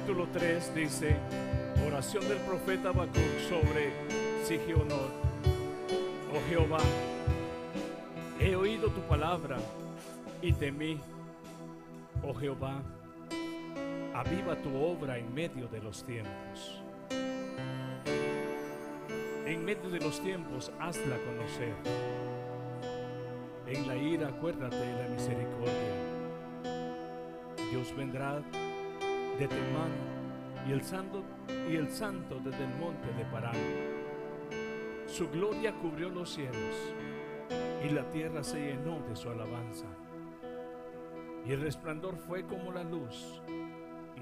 capítulo 3 dice, oración del profeta Habacuc sobre Sigionor. Oh Jehová, he oído tu palabra y temí. Oh Jehová, aviva tu obra en medio de los tiempos. En medio de los tiempos, hazla conocer. En la ira, acuérdate de la misericordia. Dios vendrá de Temán y el santo y el santo desde el monte de Parán. Su gloria cubrió los cielos y la tierra se llenó de su alabanza. Y el resplandor fue como la luz.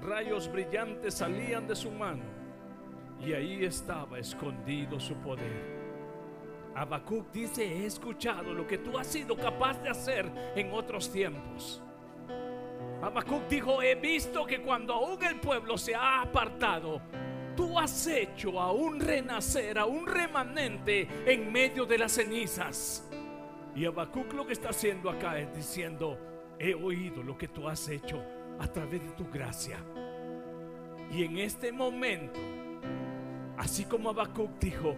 Rayos brillantes salían de su mano y ahí estaba escondido su poder. Habacuc dice, he escuchado lo que tú has sido capaz de hacer en otros tiempos. Habacuc dijo, he visto que cuando aún el pueblo se ha apartado, tú has hecho a un renacer, a un remanente en medio de las cenizas. Y Habacuc lo que está haciendo acá es diciendo, he oído lo que tú has hecho a través de tu gracia. Y en este momento, así como Habacuc dijo,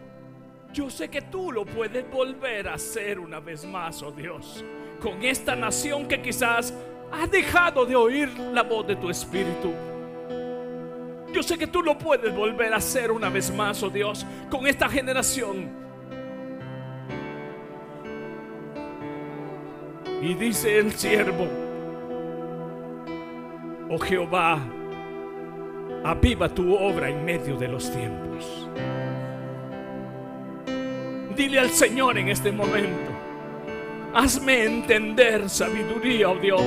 yo sé que tú lo puedes volver a hacer una vez más, oh Dios, con esta nación que quizás has dejado de oír la voz de tu espíritu. Yo sé que tú lo puedes volver a hacer una vez más, oh Dios, con esta generación. Y dice el siervo, oh Jehová, aviva tu obra en medio de los tiempos. Dile al Señor en este momento, Hazme entender sabiduría, oh Dios.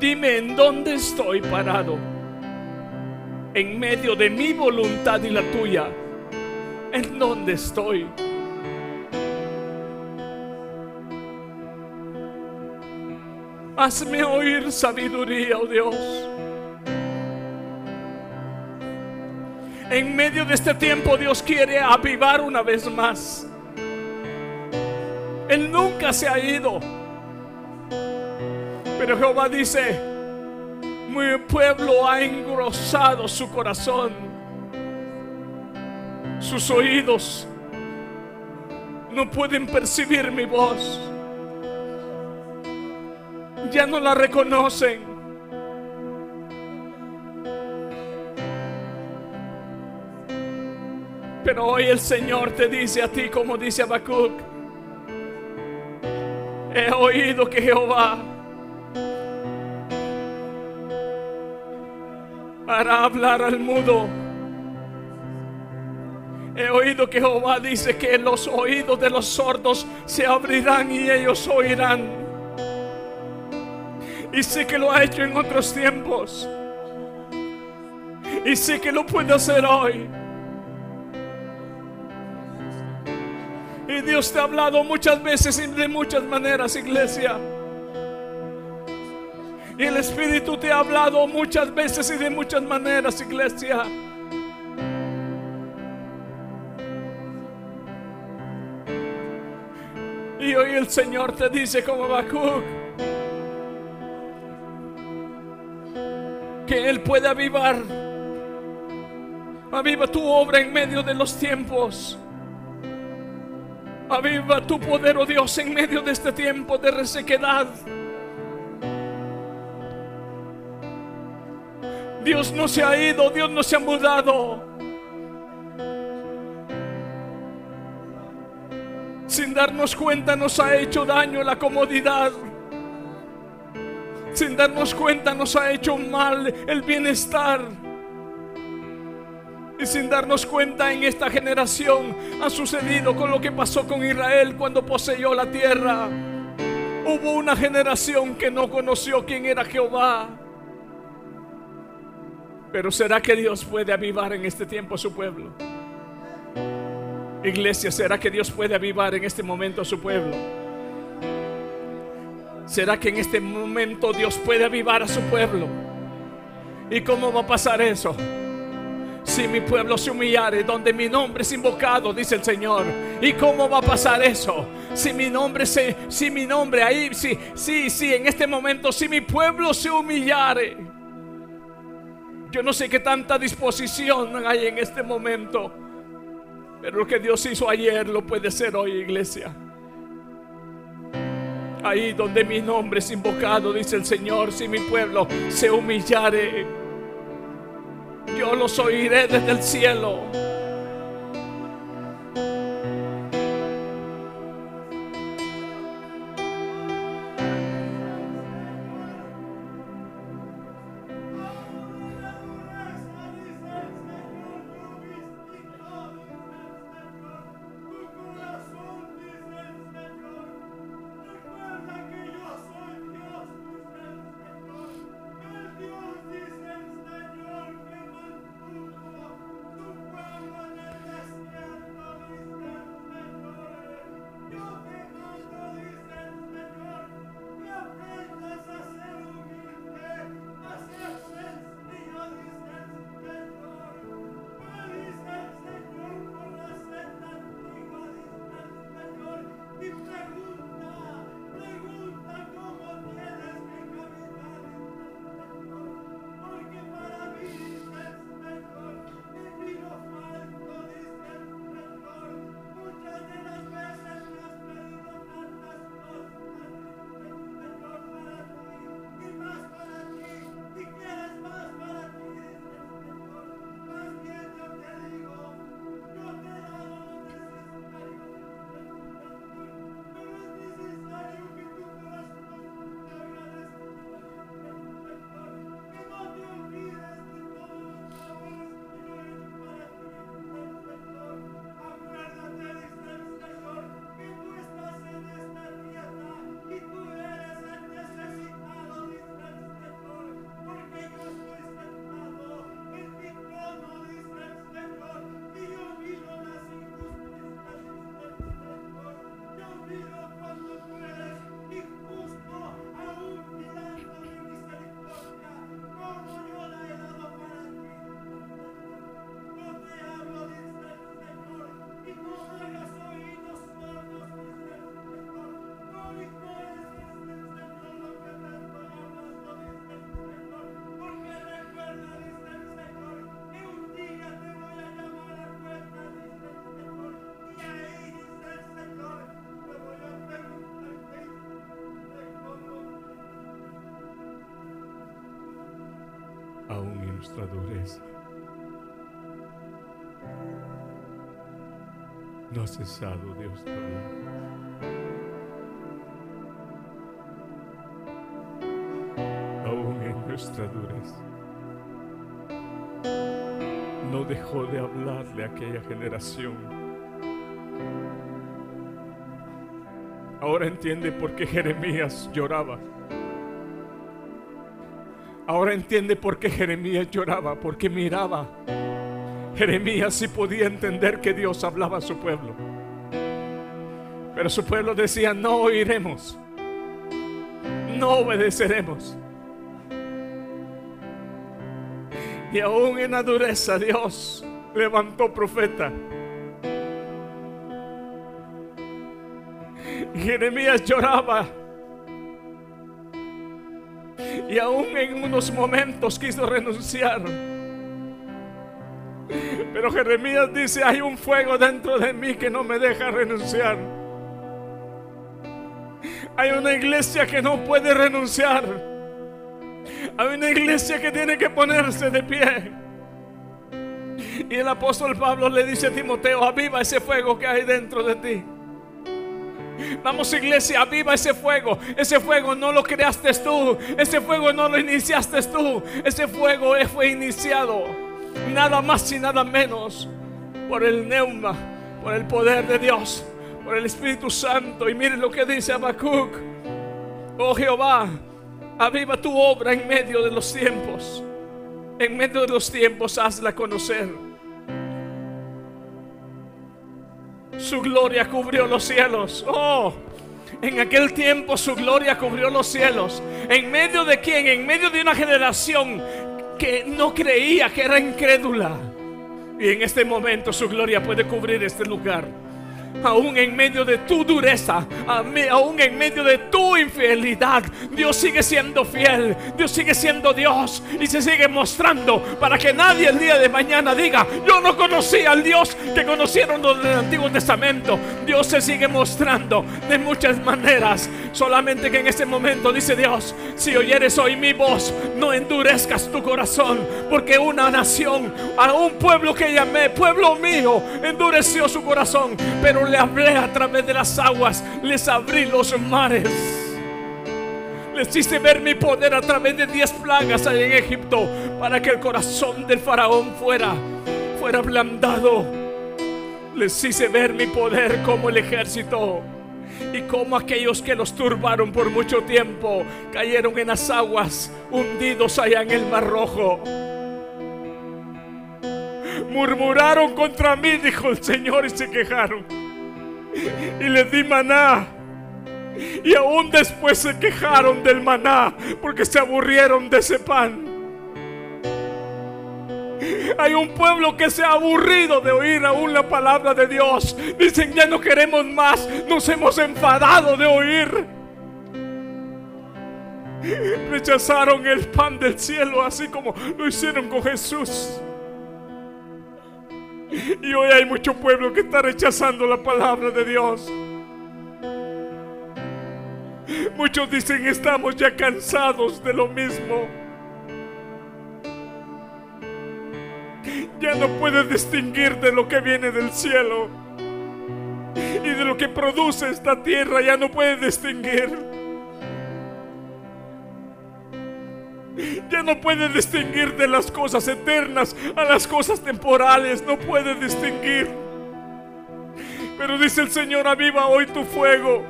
Dime en dónde estoy parado. En medio de mi voluntad y la tuya. ¿En dónde estoy? Hazme oír sabiduría, oh Dios. En medio de este tiempo Dios quiere avivar una vez más. Él nunca se ha ido. Pero Jehová dice, mi pueblo ha engrosado su corazón, sus oídos no pueden percibir mi voz. Ya no la reconocen. Pero hoy el Señor te dice a ti como dice Habacuc. He oído que Jehová hará hablar al mudo. He oído que Jehová dice que los oídos de los sordos se abrirán y ellos oirán. Y sé que lo ha hecho en otros tiempos. Y sé que lo puede hacer hoy. Y Dios te ha hablado muchas veces y de muchas maneras, iglesia. Y el Espíritu te ha hablado muchas veces y de muchas maneras, iglesia. Y hoy el Señor te dice como Habacuc que Él puede avivar. Aviva tu obra en medio de los tiempos. Aviva tu poder, oh Dios, en medio de este tiempo de resequedad. Dios no se ha ido, Dios no se ha mudado. Sin darnos cuenta nos ha hecho daño la comodidad. Sin darnos cuenta nos ha hecho mal el bienestar. Y sin darnos cuenta en esta generación ha sucedido con lo que pasó con Israel cuando poseyó la tierra. Hubo una generación que no conoció quién era Jehová. Pero ¿será que Dios puede avivar en este tiempo a su pueblo? Iglesia, ¿será que Dios puede avivar en este momento a su pueblo? ¿Será que en este momento Dios puede avivar a su pueblo? ¿Y cómo va a pasar eso? Si mi pueblo se humillare, donde mi nombre es invocado, dice el Señor. ¿Y cómo va a pasar eso? si mi nombre se, si mi nombre ahí, si, sí, sí, en este momento, si mi pueblo se humillare. Yo no sé qué tanta disposición hay en este momento, pero lo que Dios hizo ayer lo puede hacer hoy, iglesia. Ahí donde mi nombre es invocado, dice el Señor, si mi pueblo se humillare, yo los oiré desde el cielo. Aún en nuestra dureza. No ha cesado Dios Aún en nuestra dureza. No dejó de hablarle a aquella generación. Ahora entiende por qué Jeremías lloraba. Ahora entiende por qué Jeremías lloraba, porque miraba. Jeremías sí podía entender que Dios hablaba a su pueblo. Pero su pueblo decía, no oiremos, no obedeceremos. Y aún en la dureza Dios levantó profeta. Jeremías lloraba y aún en unos momentos quiso renunciar. Pero Jeremías dice, hay un fuego dentro de mí que no me deja renunciar. Hay una iglesia que no puede renunciar. Hay una iglesia que tiene que ponerse de pie. Y el apóstol Pablo le dice a Timoteo, aviva ese fuego que hay dentro de ti. Vamos iglesia, aviva ese fuego. Ese fuego no lo creaste tú. Ese fuego no lo iniciaste tú. Ese fuego fue iniciado nada más y nada menos por el neuma, por el poder de Dios, por el Espíritu Santo. Y miren lo que dice Habacuc. Oh Jehová, aviva tu obra en medio de los tiempos. En medio de los tiempos hazla conocer. Su gloria cubrió los cielos. Oh, en aquel tiempo su gloria cubrió los cielos. ¿En medio de quién? En medio de una generación que no creía, que era incrédula. Y en este momento su gloria puede cubrir este lugar. Aún en medio de tu dureza, aún en medio de tu infidelidad, Dios sigue siendo fiel, Dios sigue siendo Dios y se sigue mostrando para que nadie el día de mañana diga, yo no conocí al Dios que conocieron los del Antiguo Testamento. Dios se sigue mostrando de muchas maneras, solamente que en ese momento dice Dios, si oyeres hoy mi voz, no endurezcas tu corazón, porque una nación, a un pueblo que llamé, pueblo mío, endureció su corazón, pero le hablé a través de las aguas, les abrí los mares. Les hice ver mi poder a través de diez plagas allá en Egipto para que el corazón del faraón fuera, fuera ablandado. Les hice ver mi poder como el ejército y como aquellos que los turbaron por mucho tiempo cayeron en las aguas hundidos allá en el mar rojo. Murmuraron contra mí, dijo el Señor, y se quejaron y les di maná. Y aún después se quejaron del maná porque se aburrieron de ese pan. Hay un pueblo que se ha aburrido de oír aún la palabra de Dios. Dicen, ya no queremos más. Nos hemos enfadado de oír. Rechazaron el pan del cielo así como lo hicieron con Jesús. Y hoy hay mucho pueblo que está rechazando la palabra de Dios. Muchos dicen estamos ya cansados de lo mismo. Ya no puedes distinguir de lo que viene del cielo y de lo que produce esta tierra. Ya no puedes distinguir. Ya no puede distinguir de las cosas eternas a las cosas temporales. No puede distinguir. Pero dice el Señor, aviva hoy tu fuego.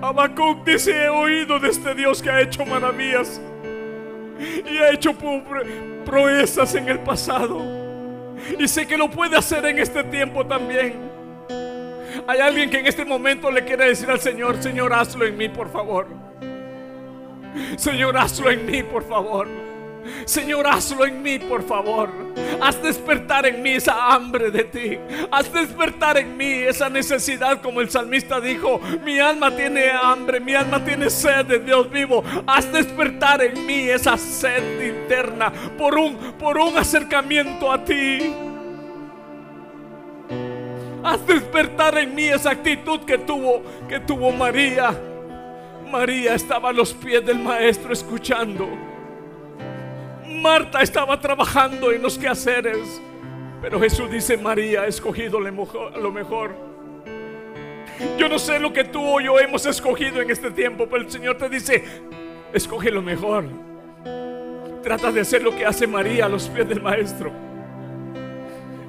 Habacuc dice, he oído de este Dios que ha hecho maravillas y ha hecho proezas en el pasado. Y sé que lo puede hacer en este tiempo también. Hay alguien que en este momento le quiere decir al Señor, Señor, hazlo en mí, por favor. Señor, hazlo en mí, por favor. Señor, hazlo en mí, por favor. Haz despertar en mí esa hambre de ti. Haz despertar en mí esa necesidad, como el salmista dijo. Mi alma tiene hambre, mi alma tiene sed de Dios vivo. Haz despertar en mí esa sed interna por un, por un acercamiento a ti. Haz despertar en mí esa actitud que tuvo, que tuvo María. María estaba a los pies del maestro escuchando. Marta estaba trabajando en los quehaceres. Pero Jesús dice, María ha escogido lo mejor. Yo no sé lo que tú o yo hemos escogido en este tiempo, pero el Señor te dice, escoge lo mejor. Trata de hacer lo que hace María a los pies del maestro.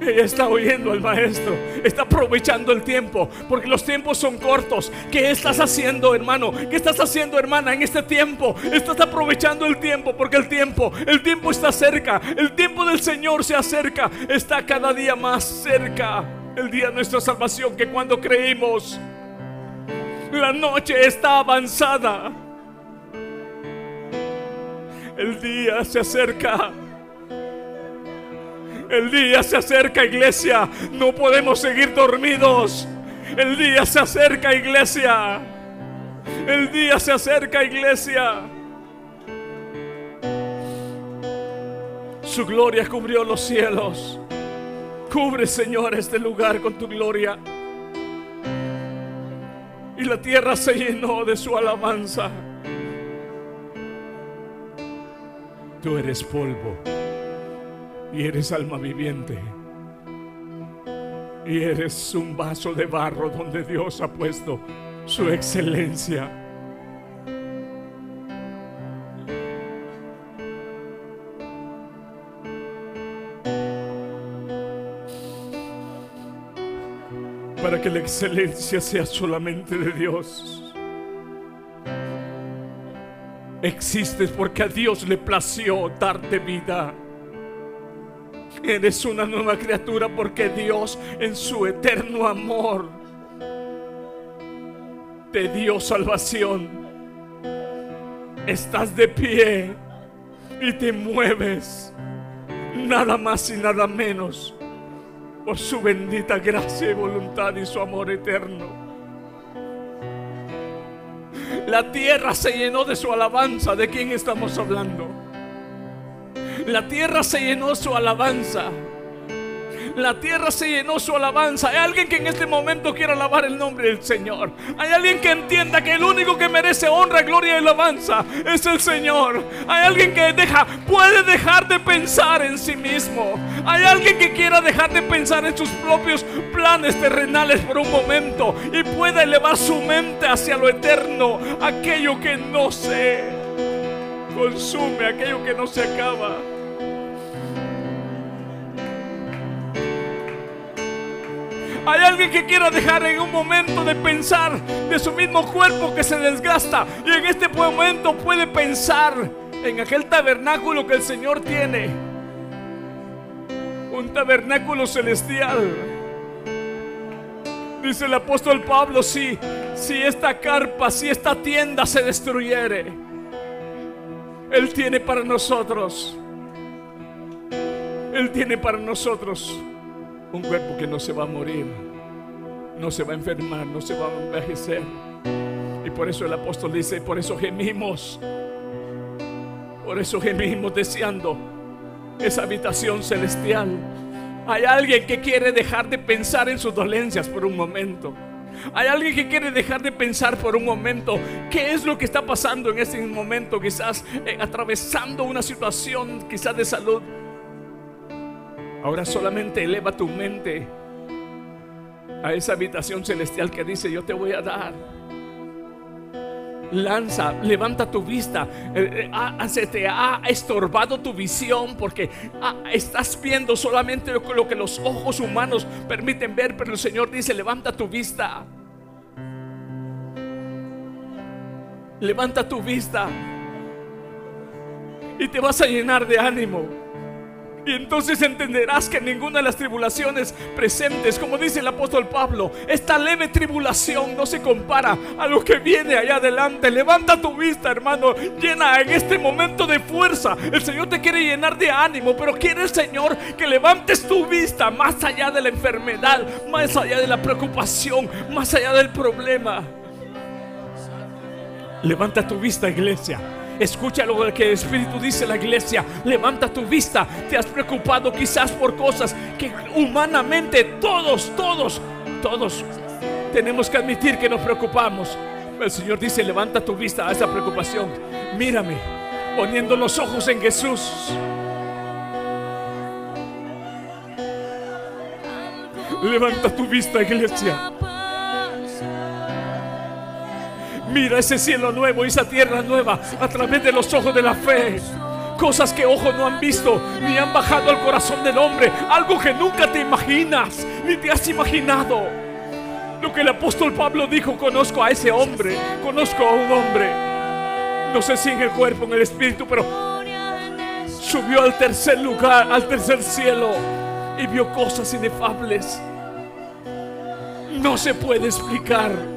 Ella está oyendo al maestro, está aprovechando el tiempo, porque los tiempos son cortos. ¿Qué estás haciendo, hermano? ¿Qué estás haciendo, hermana, en este tiempo? Estás aprovechando el tiempo, porque el tiempo, el tiempo está cerca. El tiempo del Señor se acerca, está cada día más cerca. El día de nuestra salvación que cuando creímos, la noche está avanzada. El día se acerca. El día se acerca, iglesia. No podemos seguir dormidos. El día se acerca, iglesia. El día se acerca, iglesia. Su gloria cubrió los cielos. Cubre, Señor, este lugar con tu gloria. Y la tierra se llenó de su alabanza. Tú eres polvo y eres alma viviente. Y eres un vaso de barro donde Dios ha puesto su excelencia. Para que la excelencia sea solamente de Dios. Existes porque a Dios le plació darte vida. Eres una nueva criatura porque Dios en su eterno amor te dio salvación. Estás de pie y te mueves. nada más y nada menos por su bendita gracia y voluntad y su amor eterno. La tierra se llenó de su alabanza. ¿De quién estamos hablando? La tierra se llenó su alabanza. La tierra se llenó su alabanza. Hay alguien que en este momento quiera alabar el nombre del Señor. Hay alguien que entienda que el único que merece honra, gloria y alabanza es el Señor. Hay alguien que deja, puede dejar de pensar en sí mismo. Hay alguien que quiera dejar de pensar en sus propios planes terrenales por un momento y pueda elevar su mente hacia lo eterno, aquello que no se consume, aquello que no se acaba. Hay alguien que quiera dejar en un momento de pensar de su mismo cuerpo que se desgasta y en este momento puede pensar en aquel tabernáculo que el Señor tiene. Un tabernáculo celestial. Dice el apóstol Pablo, si, si esta carpa, si esta tienda se destruyere, Él tiene para nosotros, Él tiene para nosotros un cuerpo que no se va a morir, no se va a enfermar, no se va a envejecer. Y por eso el apóstol dice, por eso gemimos, por eso gemimos deseando esa habitación celestial. Hay alguien que quiere dejar de pensar en sus dolencias por un momento. Hay alguien que quiere dejar de pensar por un momento qué es lo que está pasando en este momento, quizás eh, atravesando una situación quizás de salud. Ahora solamente eleva tu mente a esa habitación celestial que dice, yo te voy a dar. Lanza, levanta tu vista. Eh, eh, ah, se te ha estorbado tu visión porque ah, estás viendo solamente lo que los ojos humanos permiten ver, pero el Señor dice, levanta tu vista. Levanta tu vista y te vas a llenar de ánimo. Y entonces entenderás que ninguna de las tribulaciones presentes, como dice el apóstol Pablo, esta leve tribulación no se compara a lo que viene allá adelante. Levanta tu vista, hermano, llena en este momento de fuerza. El Señor te quiere llenar de ánimo, pero quiere el Señor que levantes tu vista más allá de la enfermedad, más allá de la preocupación, más allá del problema. Levanta tu vista, iglesia. Escucha lo que el Espíritu dice la iglesia. Levanta tu vista. Te has preocupado quizás por cosas que humanamente todos, todos, todos tenemos que admitir que nos preocupamos. El Señor dice, levanta tu vista a esa preocupación. Mírame, poniendo los ojos en Jesús. Levanta tu vista, iglesia. Mira ese cielo nuevo esa tierra nueva a través de los ojos de la fe. Cosas que ojos no han visto ni han bajado al corazón del hombre. Algo que nunca te imaginas ni te has imaginado. Lo que el apóstol Pablo dijo, conozco a ese hombre, conozco a un hombre. No sé si en el cuerpo, en el espíritu, pero subió al tercer lugar, al tercer cielo y vio cosas inefables. No se puede explicar.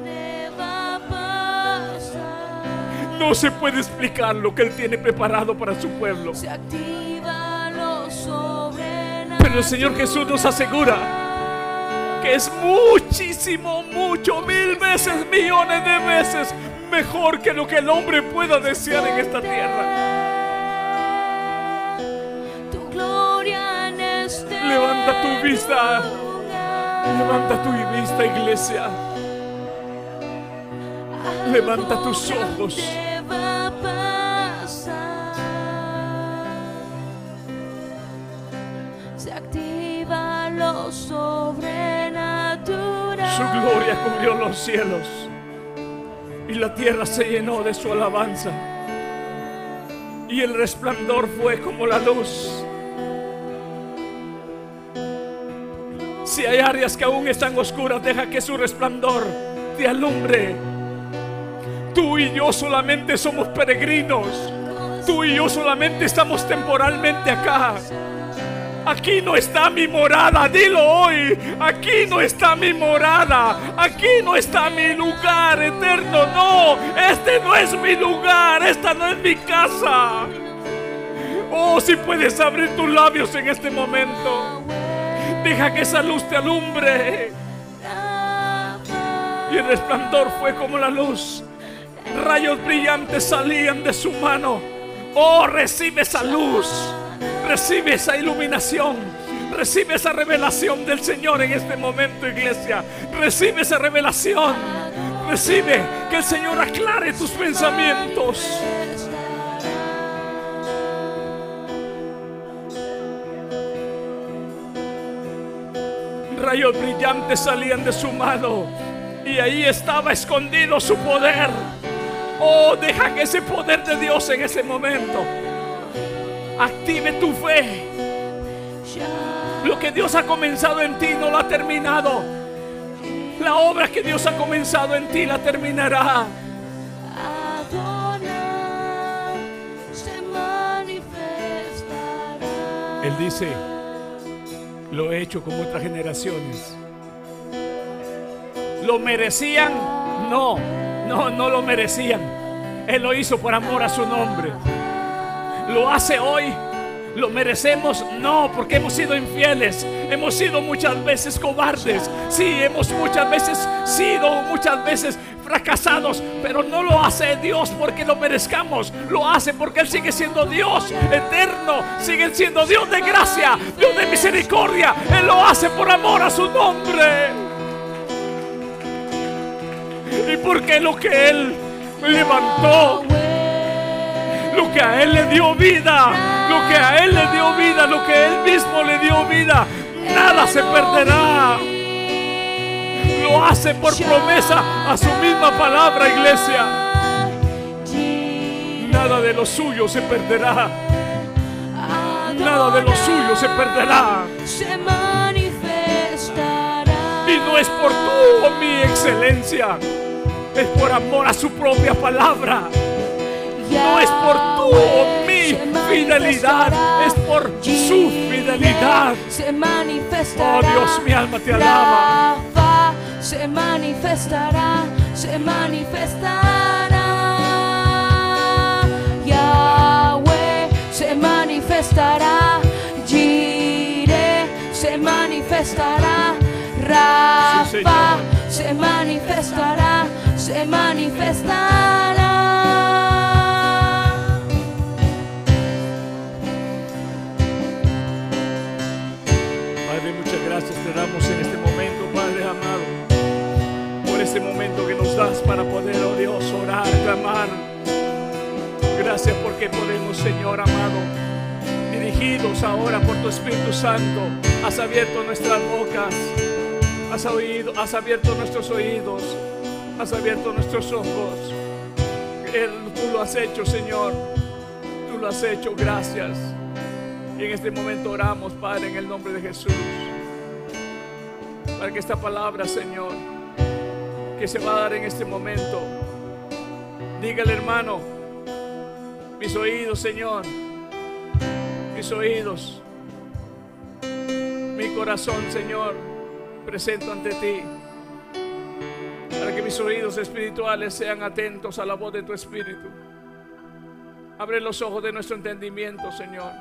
No se puede explicar lo que Él tiene preparado para su pueblo. Pero el Señor Jesús nos asegura que es muchísimo, mucho, mil veces, millones de veces mejor que lo que el hombre pueda desear en esta tierra. Este Levanta tu vista. Levanta tu vista, iglesia. Levanta tus ojos. Gloria cubrió los cielos y la tierra se llenó de su alabanza. Y el resplandor fue como la luz. Si hay áreas que aún están oscuras, deja que su resplandor te alumbre. Tú y yo solamente somos peregrinos. Tú y yo solamente estamos temporalmente acá. Aquí no está mi morada, dilo hoy. Aquí no está mi morada. Aquí no está mi lugar eterno. No, este no es mi lugar. Esta no es mi casa. Oh, si puedes abrir tus labios en este momento. Deja que esa luz te alumbre. Y el resplandor fue como la luz. Rayos brillantes salían de su mano. Oh, recibe esa luz. Recibe esa iluminación. Recibe esa revelación del Señor en este momento, iglesia. Recibe esa revelación. Recibe que el Señor aclare tus pensamientos. Rayos brillantes salían de su mano y ahí estaba escondido su poder. Oh, deja que ese poder de Dios en ese momento active tu fe. Lo que Dios ha comenzado en ti no lo ha terminado. La obra que Dios ha comenzado en ti la terminará. Él dice, lo he hecho con otras generaciones. ¿Lo merecían? No, no, no lo merecían. Él lo hizo por amor a su nombre. ¿Lo hace hoy? ¿Lo merecemos? No, porque hemos sido infieles. Hemos sido muchas veces cobardes. Sí, hemos muchas veces sido, muchas veces fracasados. Pero no lo hace Dios porque lo merezcamos. Lo hace porque Él sigue siendo Dios eterno. Sigue siendo Dios de gracia, Dios de misericordia. Él lo hace por amor a su nombre. Y porque lo que Él levantó lo que a Él le dio vida, lo que a Él le dio vida, lo que Él mismo le dio vida, nada se perderá. Lo hace por promesa a su misma palabra, iglesia. Nada de lo suyo se perderá. Nada de lo suyo se perderá. Y no es por tu o mi excelencia, es por amor a su propia palabra. No es por tu o mi fidelidad, es por su fidelidad. Oh Dios, mi alma te alaba. Rafa se manifestará, se manifestará. Yahweh se manifestará. Jireh se manifestará. Rafa se manifestará, se manifestará. Damos en este momento, Padre amado, por este momento que nos das para poder, oh Dios, orar, clamar. Gracias porque podemos, Señor amado, dirigidos ahora por tu Espíritu Santo, has abierto nuestras bocas, has oído, has abierto nuestros oídos, has abierto nuestros ojos. Tú lo has hecho, Señor, tú lo has hecho, gracias. Y en este momento oramos, Padre, en el nombre de Jesús. Para que esta palabra, Señor, que se va a dar en este momento, dígale, hermano, mis oídos, Señor, mis oídos, mi corazón, Señor, presento ante ti. Para que mis oídos espirituales sean atentos a la voz de tu Espíritu. Abre los ojos de nuestro entendimiento, Señor.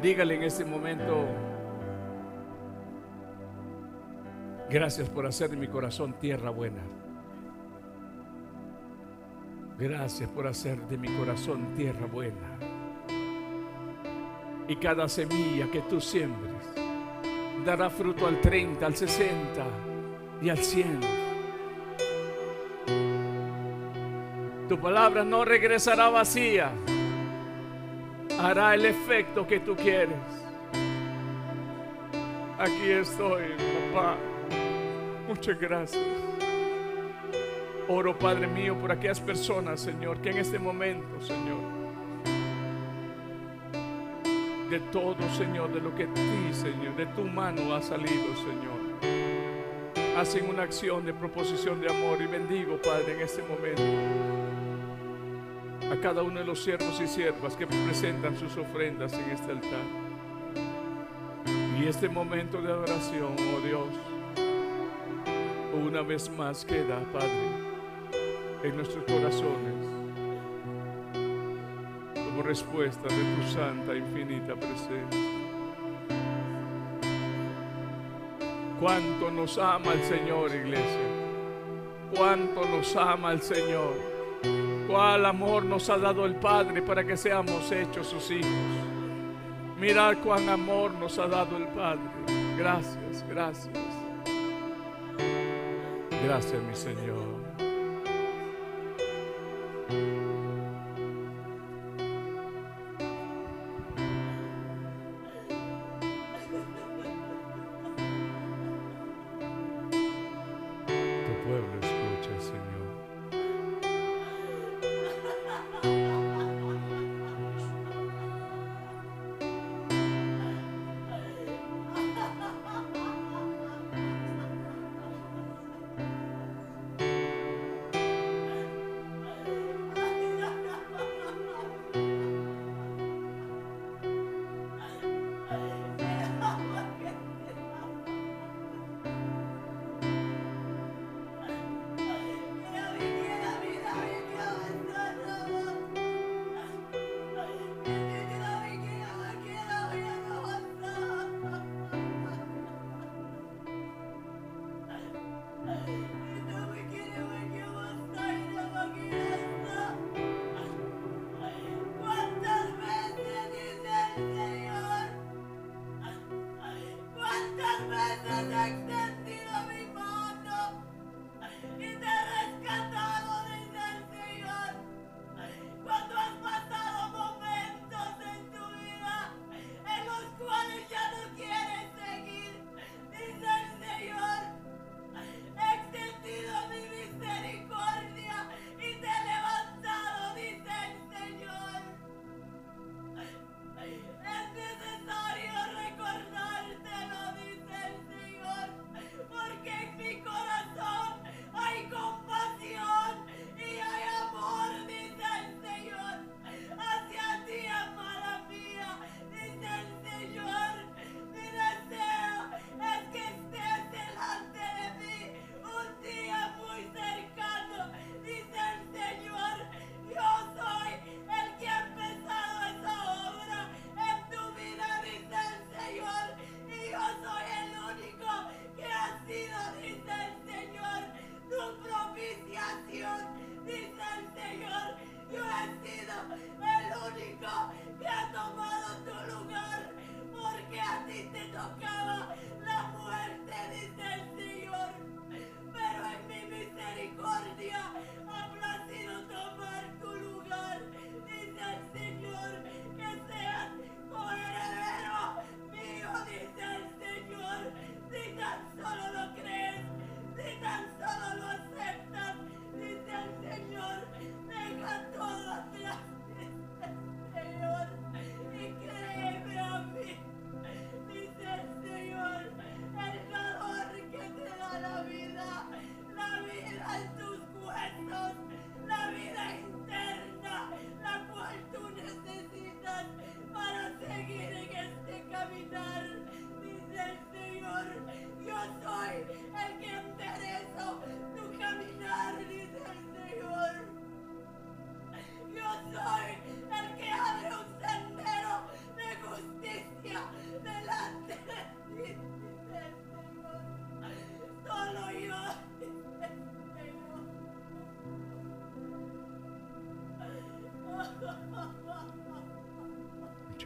Dígale en este momento, gracias por hacer de mi corazón tierra buena. Gracias por hacer de mi corazón tierra buena. Y cada semilla que tú siembres dará fruto al 30, al 60 y al 100. Tu palabra no regresará vacía hará el efecto que tú quieres. Aquí estoy, papá. Muchas gracias. Oro, Padre mío, por aquellas personas, Señor, que en este momento, Señor, de todo, Señor, de lo que ti, Señor, de tu mano ha salido, Señor, hacen una acción de proposición de amor y bendigo, Padre, en este momento a cada uno de los siervos y siervas que presentan sus ofrendas en este altar. Y este momento de adoración, oh Dios, una vez más queda, Padre, en nuestros corazones. respuesta de tu santa infinita presencia. Cuánto nos ama el Señor, iglesia. Cuánto nos ama el Señor. Cuál amor nos ha dado el Padre para que seamos hechos sus hijos. Mirad cuán amor nos ha dado el Padre. Gracias, gracias. Gracias, mi Señor.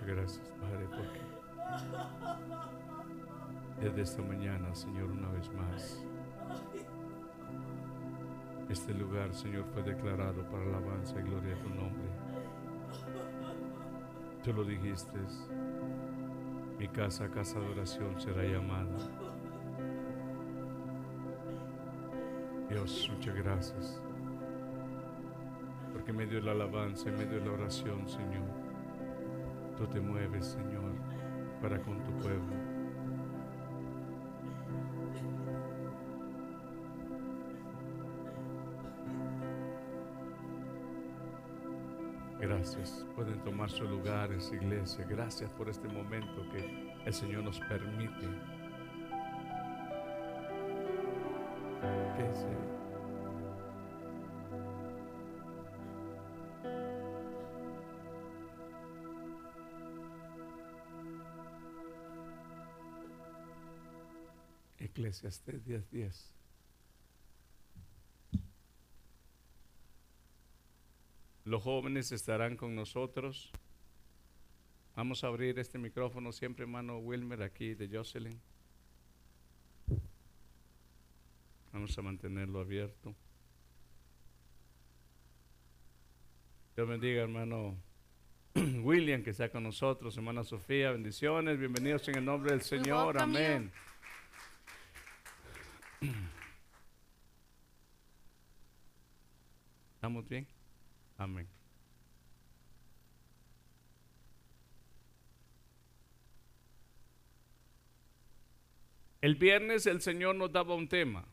Gracias, Padre, porque desde esta mañana, Señor, una vez más, este lugar, Señor, fue declarado para alabanza y gloria de tu nombre. Tú lo dijiste, mi casa, casa de oración será llamada. Dios, muchas gracias. Porque en medio de la alabanza, en medio de la oración, Señor, tú te mueves, Señor, para con tu pueblo. Gracias. Pueden tomar sus lugares, iglesia. Gracias por este momento que el Señor nos permite. Que se- Eclesiastés 10:10. Los jóvenes estarán con nosotros. Vamos a abrir este micrófono siempre, hermano Wilmer, aquí de Jocelyn. Vamos a mantenerlo abierto. Dios bendiga, hermano William, que está con nosotros, hermana Sofía, bendiciones, bienvenidos en el nombre del Señor, amén. ¿Estamos bien? Amén. El viernes el Señor nos daba un tema,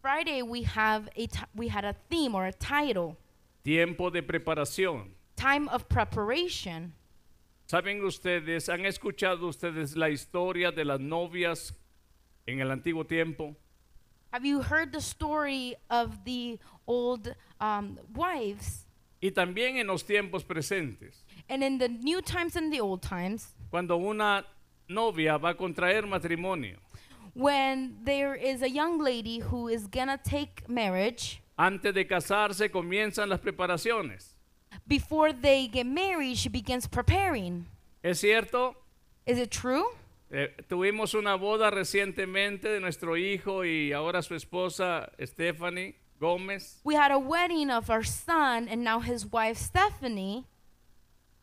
Friday we have a we had a theme or a title, tiempo de preparación. time of preparation. ¿Saben ustedes, han escuchado ustedes la historia de las novias en el antiguo tiempo? Have you heard the story of the old um, wives? Y también en los tiempos presentes, And in the new times and the old times, cuando una novia va a contraer matrimonio, when there is a young lady who is gonna take marriage, antes de casarse comienzan las preparaciones. before they get married, she begins preparing. ¿Es cierto? Is it true? Eh, tuvimos una boda recientemente de nuestro hijo y ahora su esposa Stephanie Gómez We had a wedding of our son and now his wife Stephanie,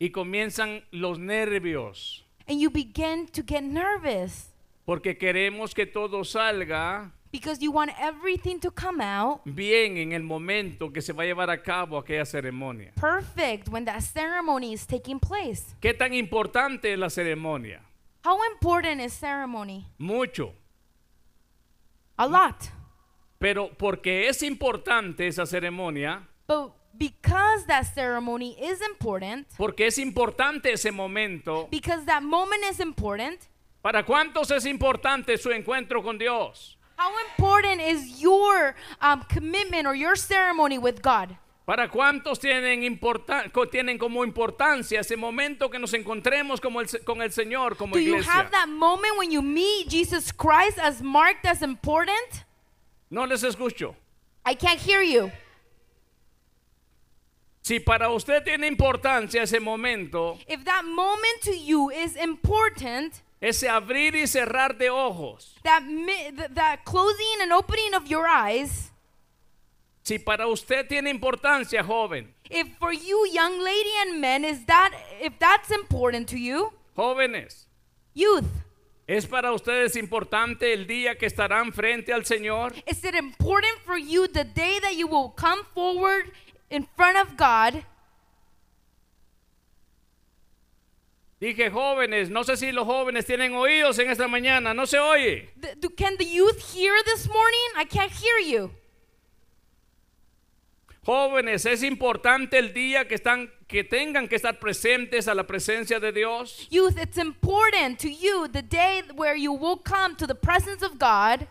y comienzan los nervios and you begin to get nervous porque queremos que todo salga because you want everything to come out bien en el momento que se va a llevar a cabo aquella ceremonia. perfect when that ceremony is taking place. ¿Qué tan importante es la ceremonia? How important is ceremony? Mucho. A lot. Pero porque es importante esa ceremonia, But because that ceremony is important, porque es importante ese momento, because that moment is important, ¿para cuántos es importante su encuentro con Dios? how important is your um, commitment or your ceremony with God? ¿Para cuántos tienen, tienen como importancia ese momento que nos encontremos como el con el Señor como Do you iglesia? have that moment when you meet Jesus Christ as marked as important? No les escucho. I can't hear you. Si para usted tiene importancia ese momento, If that moment to you is important, ese abrir y cerrar de ojos, that that closing and opening of your eyes, si para usted tiene importancia, joven, if for you young lady and men is that if that's important to you, jóvenes, youth, ¿es para ustedes importante el día que estarán frente al Señor? is it important for you the day that you will come forward in front of God? Dije jóvenes, no sé si los jóvenes tienen oídos en esta mañana, no se oye. Th- do- can the youth hear this morning? I can't hear you. Jóvenes, es importante el día que están que tengan que estar presentes a la presencia de Dios. Youth, it's important to you the day where you will come to the presence of God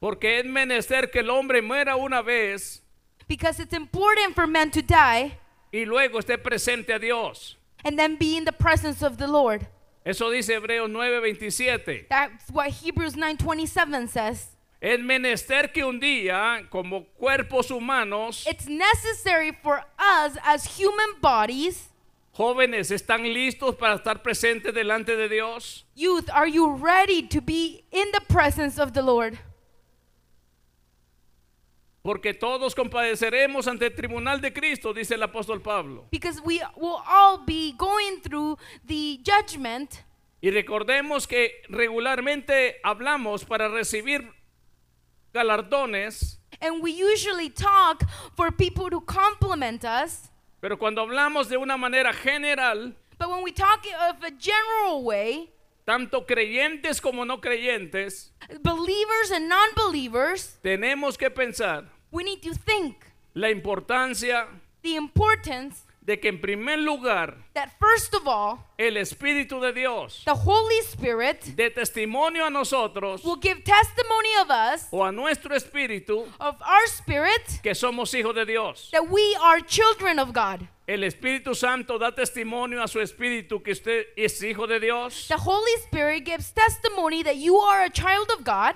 Porque es menester que el hombre muera una vez because it's important for men to die y luego esté presente a Dios. and then be in the presence of the Lord. Eso dice Hebreos 9:27. That's what Hebrews 9:27 says. Es menester que un día, como cuerpos humanos, It's necessary for us as human bodies, jóvenes, están listos para estar presentes delante de Dios. youth, are you ready to be in the presence of the Lord? Porque todos compadeceremos ante el tribunal de Cristo, dice el apóstol Pablo. Because we will all be going through the judgment. Y recordemos que regularmente hablamos para recibir galardones, And we usually talk for people to compliment us. pero cuando hablamos de una manera general, But when we talk of a general way, tanto creyentes como no creyentes, believers and non believers, tenemos que pensar we need to think la importancia the importance de que en primer lugar that, first of all, el Espíritu de Dios the Holy Spirit dé testimonio a nosotros will give testimony of us, o a nuestro espíritu of our spirit, que somos hijos de Dios. that we are children of God. El Espíritu Santo da testimonio a su espíritu que usted es hijo de Dios. The Holy Spirit gives testimony that you are a child of God.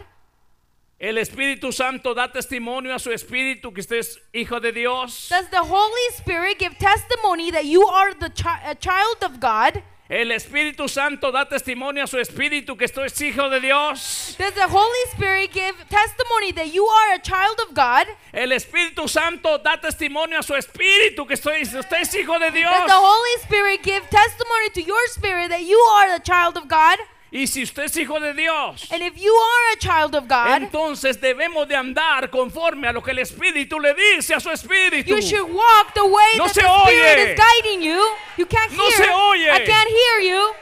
El Espíritu Santo da testimonio a su espíritu que usted es hijo de Dios. Does the Holy Spirit give testimony that you are the chi- a child of God? El Espíritu Santo da testimonio a su espíritu que usted es hijo de Dios. Does the Holy Spirit give testimony that you are a child of God? El Espíritu Santo da testimonio a su espíritu que usted, usted es hijo de Dios. Does the Holy Spirit give testimony to your spirit that you are the child of God? Y si usted es hijo de Dios, And if you are a child of God, entonces debemos de andar conforme a lo que el Espíritu le dice a su espíritu. you should walk the way No that se the Spirit oye. is guiding you. You can't No hear. se oye. I can't hear you.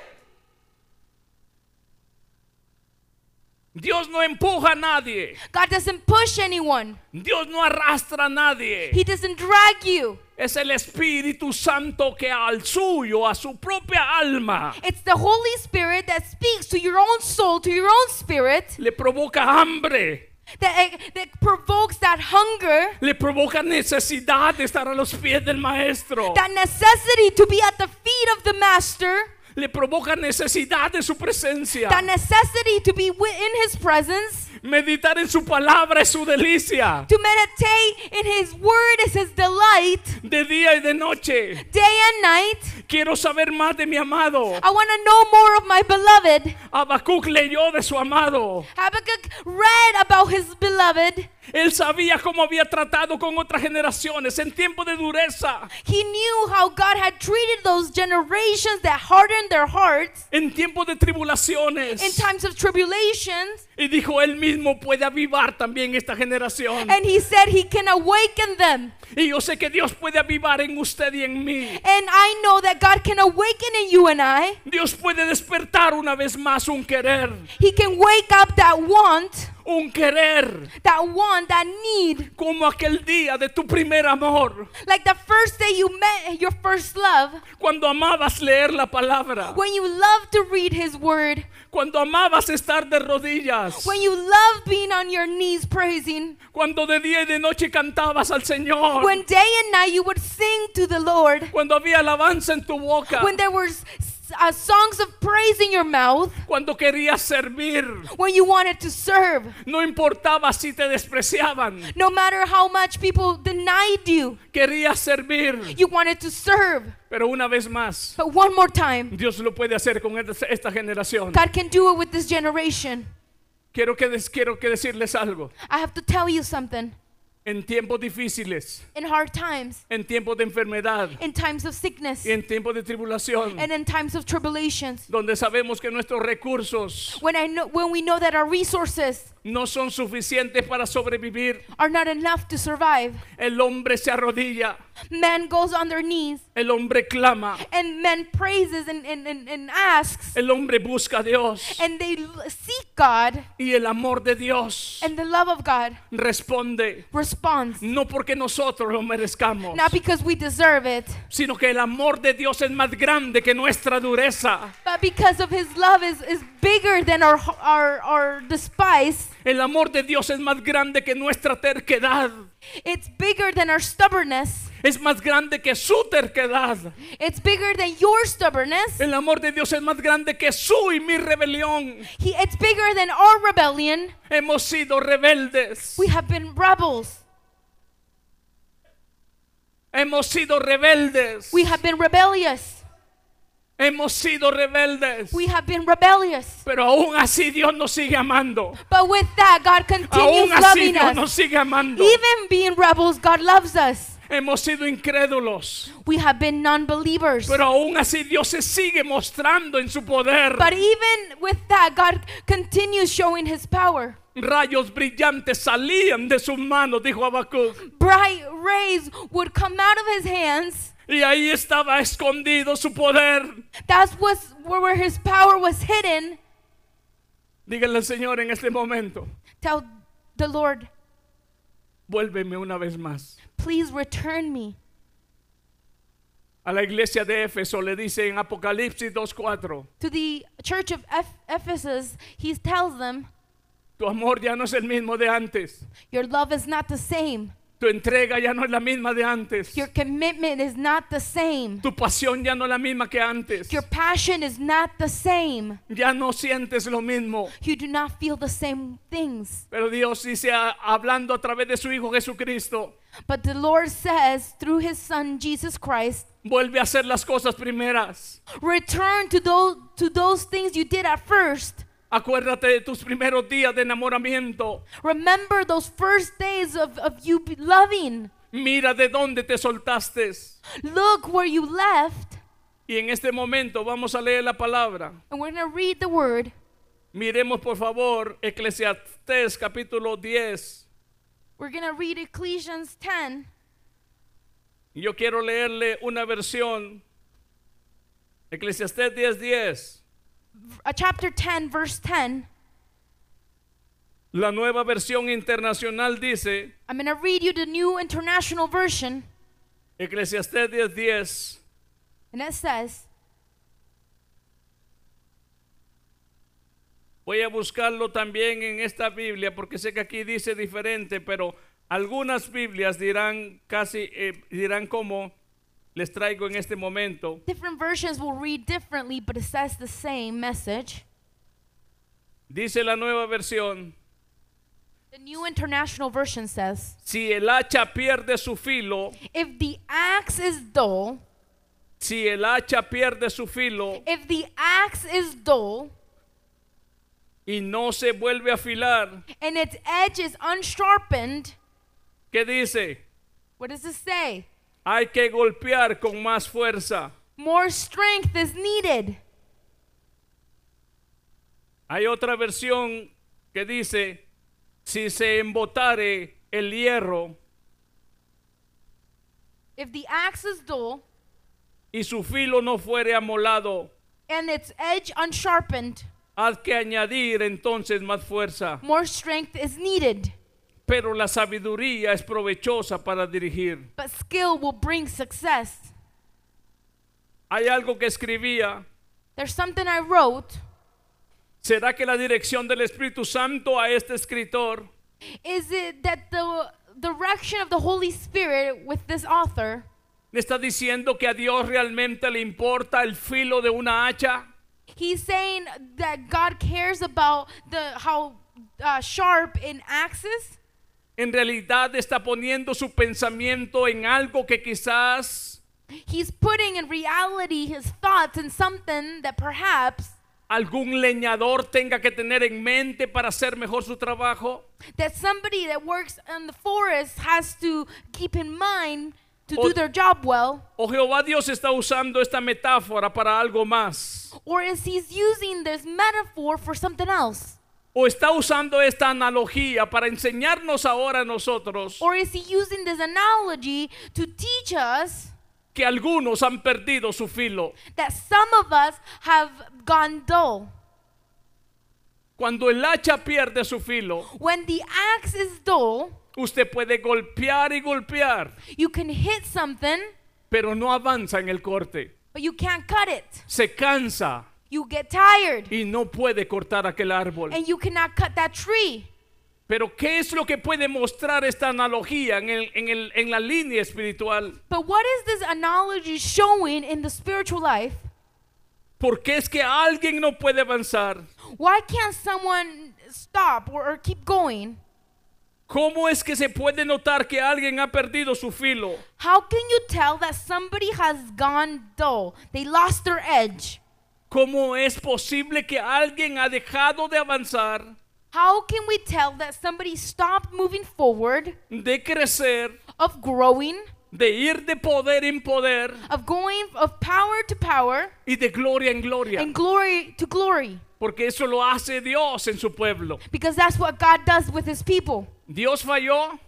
Dios no empuja a nadie. God doesn't push anyone. Dios no arrastra a nadie. He doesn't drag you. Es el Espíritu Santo que al suyo, a su propia alma, It's the Holy Spirit that speaks to your own soul, to your own spirit, le provoca hambre, that, that provokes that hunger, le provoca necesidad de estar a los pies del Maestro, that necessity to be at the feet of the Master, le provoca necesidad de su presencia. that necessity to be wi- in His presence, Meditar en su palabra es su delicia, to meditate in His Word is His delight, de día y de noche. day and night. Quiero saber más de mi amado. I want to know more of my beloved. Habacuc leyó de su amado. Habakkuk read about his beloved. Él sabía cómo había tratado con otras generaciones en tiempo de dureza, He knew how God had treated those generations that hardened their hearts en tiempo de in tribulaciones. times of tribulations. Y dijo, él mismo puede avivar también esta generación. And he said he can awaken them. Y yo sé que Dios puede avivar en usted y en mí. And I know that God can awaken in you and I. Dios puede despertar una vez más un querer, He can wake up that want, un querer, that want, that need. como aquel día de tu primer amor, Like the first day you met your first love, cuando amabas leer la palabra, when you loved to read his word, cuando amabas estar de rodillas, when you loved being on your knees praising, cuando de día y de noche cantabas al Señor, when day and night you would sing to the Lord, cuando había alabanza en tu boca, when there was uh, songs of praise in your mouth, cuando querías servir, when you wanted to serve, no importaba si te despreciaban, no matter how much people denied you, querías servir, you wanted to serve. pero una vez más, But one more time, Dios lo puede hacer con esta esta generación. God can do it with this generation. Quiero que, quiero que decirles algo. I have to tell you something. En tiempos difíciles, In hard times, en tiempos de enfermedad in times of sickness, y en tiempos de tribulación, and in times of tribulations, donde sabemos que nuestros recursos when I know when we know that our resources no son suficientes para sobrevivir, are not enough to survive, el hombre se arrodilla, man goes on their knees el hombre clama, and man praises and, and, and, and asks el hombre busca a Dios and they seek God y el amor de Dios and the love of God responde. responds. No porque nosotros lo merezcamos, Not because we deserve it, sino que el amor de Dios es más grande que nuestra dureza. but because of his love is, is bigger than our, our, our despise. El amor de Dios es más grande que nuestra terquedad. It's bigger than our stubbornness. Es más grande que su terquedad. It's bigger than your stubbornness. El amor de Dios es más grande que su y mi rebelión. He, it's bigger than our rebellion. Hemos sido rebeldes. We have been rebels. Hemos sido rebeldes. We have been rebellious. Hemos sido rebeldes. We have been rebellious. Pero aún así Dios nos sigue amando. But with that, God continues Aún así loving Dios us. nos sigue amando. Even being rebels, God loves us. Hemos sido incrédulos. We have been non believers. Pero aún así Dios se sigue mostrando en su poder. But even with that, God continues showing his power. Rayos brillantes salían de sus manos, dijo Habacuc. Bright rays would come out of his hands. Y ahí estaba escondido su poder. That was where his power was hidden. Díganle al Señor en este momento, Tell the Lord, vuélveme una vez más. Please return me. A la iglesia de Éfeso le dice en Apocalipsis 2.4, To the church of Eph- Ephesus, he tells them, tu amor ya no es el mismo de antes. Your love is not the same. Tu entrega ya no es la misma de antes. Your commitment is not the same. Tu pasión ya no es la misma que antes. Your passion is not the same. Ya no sientes lo mismo. You do not feel the same things. Pero Dios dice a- hablando a través de su Hijo Jesucristo, But the Lord says through his son Jesus Christ, vuelve a hacer las cosas primeras. return to those to those things you did at first. Acuérdate de tus primeros días de enamoramiento. Remember those first days of, of you loving. Mira de dónde te soltaste. Look where you left. Y en este momento vamos a leer la palabra. And we're going to read the word. Miremos por favor Eclesiastés capítulo 10. We're going to read Ecclesiastes 10. Y yo quiero leerle una versión. Eclesiastés 10:10. 10. Chapter 10, verse 10. La nueva versión internacional dice, I'm going to read you the new international version. Eclesiastés 10:10. 10, And it says, Voy a buscarlo también en esta Biblia porque sé que aquí dice diferente, pero algunas Biblias dirán casi, eh, dirán como les traigo en este momento. different versions will read differently, but it says the same message. Dice la nueva versión, The new international version says, si el hacha pierde su filo, If the axe is dull, si el hacha pierde su filo if the axe is dull, y no se vuelve a afilar, and its edge is unsharpened, ¿qué dice? what does it say? Hay que golpear con más fuerza. More strength is needed. Hay otra versión que dice, si se embotare el hierro If the axe is dull y su filo no fuere amolado, and its edge unsharpened, haz que añadir entonces más fuerza. more strength is needed. Pero la sabiduría es provechosa para dirigir. But skill will bring success. Hay algo que escribía. There's something I wrote. ¿Será que la dirección del Espíritu Santo a este escritor Is it that the direction of the Holy Spirit with this author le está diciendo que a Dios realmente le importa el filo de una hacha? He's saying that God cares about the how uh, sharp in axes. En realidad está poniendo su pensamiento en algo que quizás He's putting in reality his thoughts in something that perhaps algún leñador tenga que tener en mente para hacer mejor su trabajo. that somebody that works in the forest has to keep in mind to O- do their job well. O Jehová Dios está usando esta metáfora para algo más. Or is he's using this metaphor for something else? O está usando esta analogía para enseñarnos ahora a nosotros Or is he using this analogy to teach us que algunos han perdido su filo. that some of us have gone dull? Cuando el hacha pierde su filo, When the axe is dull, usted puede golpear y golpear, you can hit something, pero no avanza en el corte. but you can't cut it. Se cansa You get tired y no puede cortar aquel árbol. and you cannot cut that tree. Pero ¿qué es lo que puede mostrar esta analogía en, el- en el- en la línea espiritual? But what is this analogy showing in the spiritual life? ¿Por qué es que alguien no puede avanzar? Why can't someone stop or, or keep going? ¿Cómo es que se puede notar que alguien ha perdido su filo? How can you tell that somebody has gone dull? They lost their edge. ¿Cómo es posible que alguien ha dejado de avanzar, How can we tell that somebody stopped moving forward, de crecer, of growing, de ir de poder en poder of going of power to power y de gloria en gloria? and glory to glory? Porque eso lo hace Dios en su pueblo. Because that's what God does with his people. Dios falló,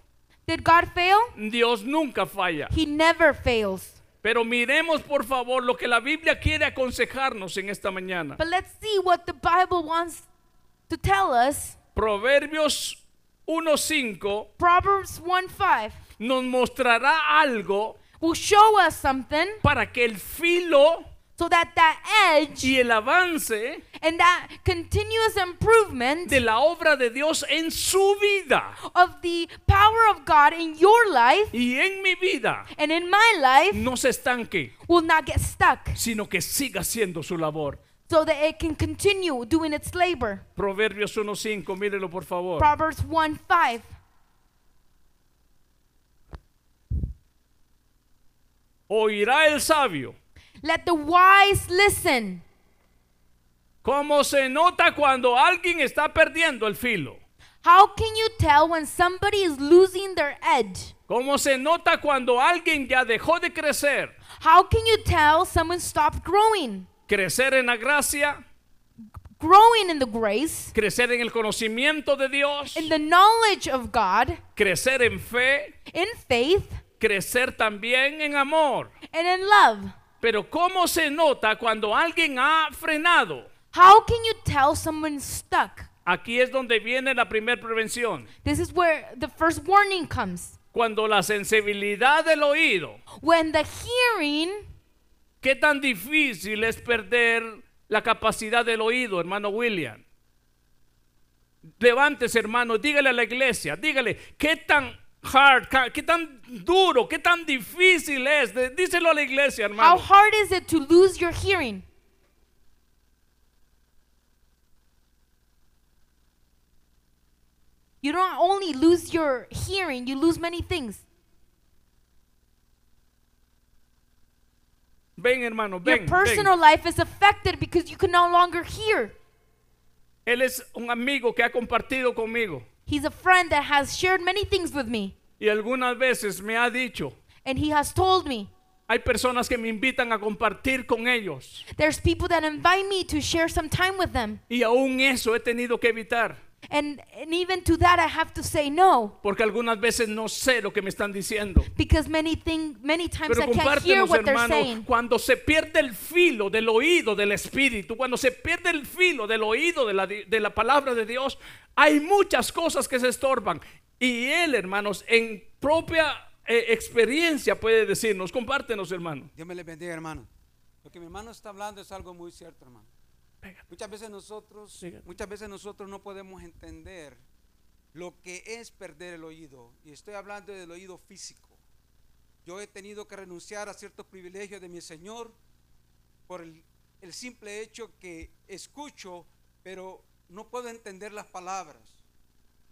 Did God fail? Dios nunca falla. He never fails. Pero miremos por favor lo que la Biblia quiere aconsejarnos en esta mañana. But let's see what the Bible wants to tell us. Proverbios 1.5 Proverbs 1 5 nos mostrará algo will show us something para que el filo so that that edge y el avance and that continuous improvement de la obra de Dios en su vida of the power of God in your life y en mi vida and in my life no se estanque, will not get stuck sino que siga haciendo su labor. so that it can continue doing its labor. Proverbios 1.5, mírelo por favor. Proverbs 1 5. Oirá el sabio Let the wise listen. cómo se nota cuando alguien está perdiendo el filo. How can you tell when somebody is losing their edge? Cómo se nota cuando alguien ya dejó de crecer. How can you tell someone stopped growing? Crecer en la gracia, Growing in the grace, crecer en el conocimiento de Dios, in the knowledge of God, crecer en fe, in faith, crecer también en amor. and in love. Pero ¿cómo se nota cuando alguien ha frenado? How can you tell someone's stuck? Aquí es donde viene la primera prevención. This is where the first warning comes. Cuando la sensibilidad del oído, When the hearing, ¿qué tan difícil es perder la capacidad del oído, hermano William? Levántese, hermano, dígale a la iglesia, dígale, ¿qué tan hard, qué tan duro, qué tan difícil es? De- díselo a la iglesia, how hermano. hard is it to lose your hearing? You don't only lose your hearing, you lose many things. Ven, hermano, Your ven, personal ven. life is affected because you can no longer hear. Él es un amigo que ha compartido conmigo He's a friend that has shared many things with me, y algunas veces me ha dicho, and he has told me hay personas que me invitan a compartir con ellos there's people that invite me to share some time with them. y aún eso he tenido que evitar. And, and even to that, I have to say no Porque algunas veces no sé lo que me están diciendo. because many thing, many times Pero I can't hear compártenos, what they're hermano, saying. cuando se pierde el filo del oído del Espíritu, cuando se pierde el filo del oído de la, de la palabra de Dios, hay muchas cosas que se estorban. Y Él, hermanos, en propia eh, experiencia puede decirnos, compártenos, hermano. Dios me les bendiga, hermano. Lo que mi hermano está hablando es algo muy cierto, hermano. Muchas veces nosotros, muchas veces nosotros no podemos entender lo que es perder el oído. Y estoy hablando del oído físico. Yo he tenido que renunciar a ciertos privilegios de mi Señor por el, el simple hecho que escucho, pero no puedo entender las palabras.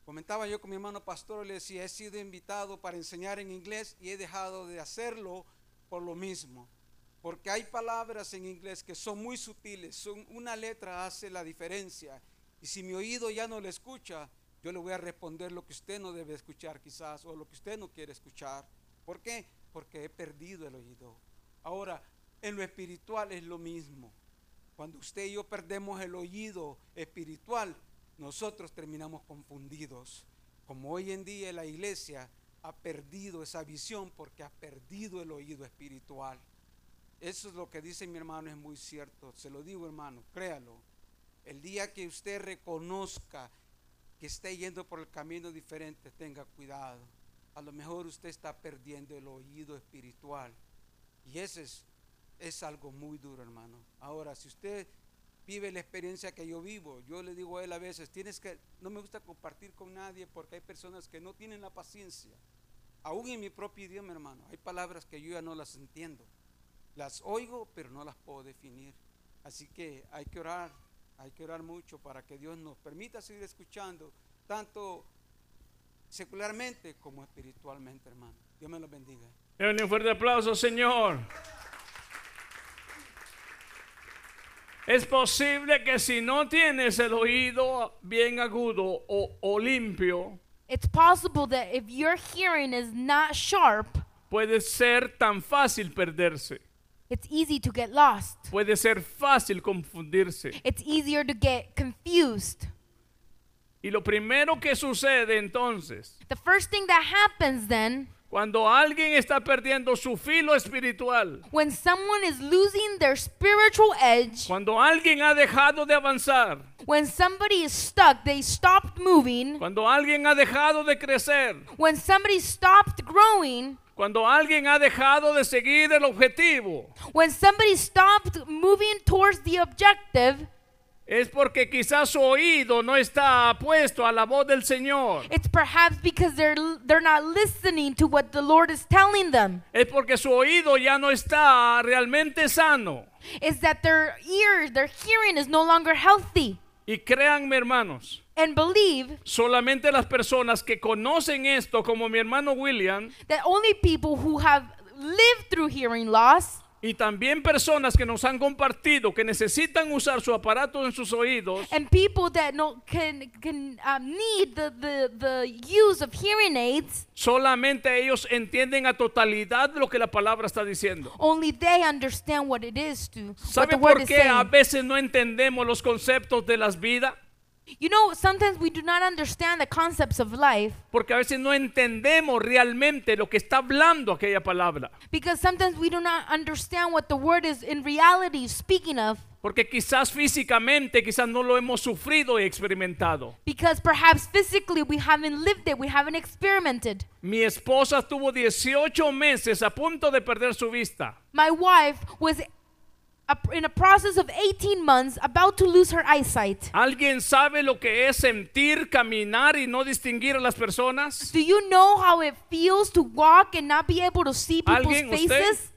Comentaba yo con mi hermano pastor, le decía, he sido invitado para enseñar en inglés y he dejado de hacerlo por lo mismo. Porque hay palabras en inglés que son muy sutiles, son, una letra hace la diferencia. Y si mi oído ya no le escucha, yo le voy a responder lo que usted no debe escuchar quizás o lo que usted no quiere escuchar. ¿Por qué? Porque he perdido el oído. Ahora, en lo espiritual es lo mismo. Cuando usted y yo perdemos el oído espiritual, nosotros terminamos confundidos. Como hoy en día la iglesia ha perdido esa visión porque ha perdido el oído espiritual. Eso es lo que dice mi hermano, es muy cierto. Se lo digo, hermano, créalo. El día que usted reconozca que esté yendo por el camino diferente, tenga cuidado. A lo mejor usted está perdiendo el oído espiritual. Y ese es, es algo muy duro, hermano. Ahora, si usted vive la experiencia que yo vivo, yo le digo a él a veces, tienes que, no me gusta compartir con nadie porque hay personas que no tienen la paciencia. Aún en mi propio idioma, hermano, hay palabras que yo ya no las entiendo. Las oigo, pero no las puedo definir. Así que hay que orar, hay que orar mucho para que Dios nos permita seguir escuchando, tanto secularmente como espiritualmente, hermano. Dios me los bendiga. Denle un fuerte aplauso, Señor. Es posible que si no tienes el oído bien agudo o, o limpio, It's possible that if your hearing is not sharp, puede ser tan fácil perderse. It's easy to get lost. Puede ser fácil confundirse. It's easier to get confused. Y lo primero que sucede entonces, The first thing that happens then, cuando alguien está perdiendo su filo espiritual, when someone is losing their spiritual edge, cuando alguien ha dejado de avanzar, when somebody is stuck, they stopped moving, cuando alguien ha dejado de crecer, when somebody stopped growing, Cuando alguien ha dejado de seguir el objetivo, When somebody stopped moving towards the objective, es porque quizás su oído no está puesto a la voz del Señor. it's perhaps because they're they're not listening to what the Lord is telling them. Es porque su oído ya no está realmente sano. Is that their ear, their hearing is no longer healthy. Y créanme, hermanos, And believe solamente las personas que conocen esto, como mi hermano William, that only people who have lived through hearing loss y también personas que nos han compartido que necesitan usar su aparato en sus oídos, and people that no, can can um, need the, the the use of hearing aids solamente ellos entienden a totalidad lo que la palabra está diciendo. only they understand what it is to what the ¿Sabe word por is qué a veces no entendemos los conceptos de las vidas? You know, sometimes we do not understand the concepts of life Porque a veces no entendemos realmente lo que está hablando aquella palabra. because sometimes we do not understand what the word is in reality speaking of Porque quizás físicamente, quizás no lo hemos sufrido y experimentado. because perhaps physically we haven't lived it, we haven't experimented. Mi esposa tuvo 18 meses a punto de perder su vista. My wife was in a process of 18 months about to lose her eyesight. ¿Alguien sabe lo que es sentir, caminar y no distinguir a las personas? Do you know how it feels to walk and not be able to see people's ¿Alguien, usted? faces?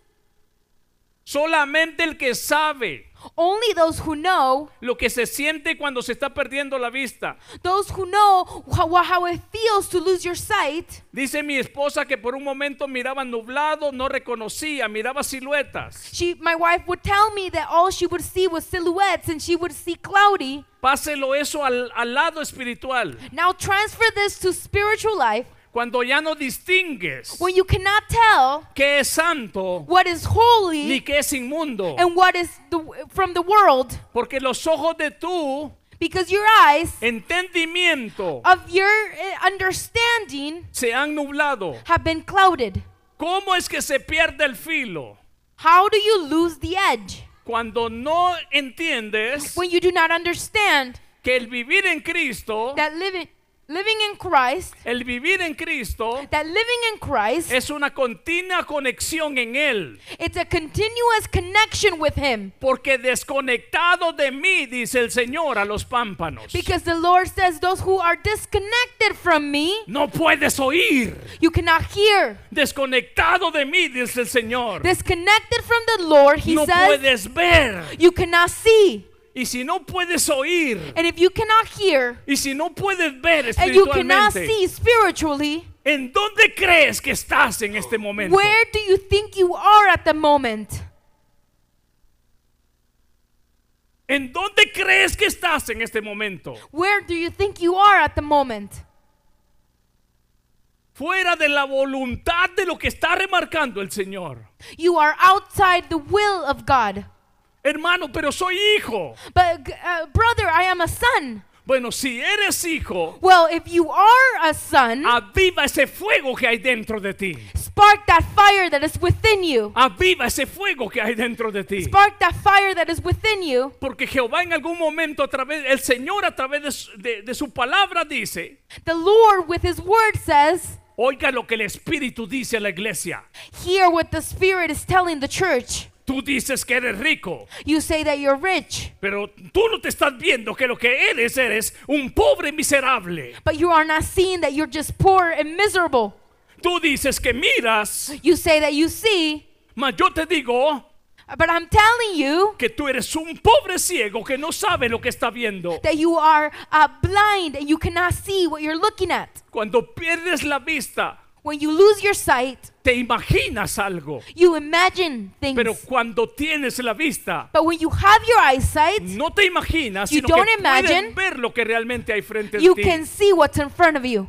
Solamente el que sabe Only those who know, lo que se siente cuando se está perdiendo la vista. those who know how, how it feels to lose your sight. Dice mi esposa que por un momento miraba nublado, no reconocía, miraba siluetas. She, my wife would tell me that all she would see was silhouettes and she would see cloudy. Páselo eso al, al lado espiritual. Now transfer this to spiritual life. Cuando ya no distingues When you cannot tell qué es santo what is ni holy qué es inmundo. and what is the, from the world, Porque los ojos de tu because your eyes entendimiento of your uh, understanding se han nublado. have been clouded. ¿Cómo es que se pierde el filo? How do you lose the edge? Cuando no entiendes When you do not understand que el vivir en Cristo, that living living in Christ, el vivir en Cristo that living in Christ, es una continua conexión en Él. it's a continuous connection with him. Porque desconectado de mí, dice el Señor a los pámpanos. Because the Lord says those who are disconnected from me, No puedes oír. you cannot hear. Desconectado de mí, dice el Señor. Disconnected from the Lord, he No says, puedes ver. you cannot see. Y si no puedes oír, And if you cannot hear y si no puedes ver and you cannot see spiritually, ¿en dónde crees que estás en este momento? where do you think you are at the moment? ¿En dónde crees que estás en este momento? Where do you think you are at the moment? Fuera de la voluntad de lo que está remarcando el Señor. You are outside the will of God. Hermano, pero soy hijo. But, uh, brother, I am a son. Bueno, si eres hijo, Well, if you are a son, aviva ese fuego que hay dentro de ti. spark that fire that is within you. Aviva ese fuego que hay dentro de ti. Spark that fire that is within you. Porque Jehová en algún momento a través, el Señor a través de su, de- de su palabra dice, The Lord, with His word, says, oiga lo que el Espíritu dice a la iglesia. Hear what the Spirit is telling the church. Tú dices que eres rico, You say that you're rich, pero tú no te estás viendo que lo que eres eres un pobre miserable. but you are not seeing that you're just poor and miserable. Tú dices que miras, You say that you see, mas yo te digo but I'm telling you que tú eres un pobre ciego que no sabe lo que está viendo. that you are uh, blind and you cannot see what you're looking at. Cuando pierdes la vista, When you lose your sight, te imaginas algo, you imagine things. pero cuando tienes la vista, But when you have your eyesight, no te imaginas, You sino que don't puedes imagine. ver lo que realmente hay frente a you ti. can see what's in front of you.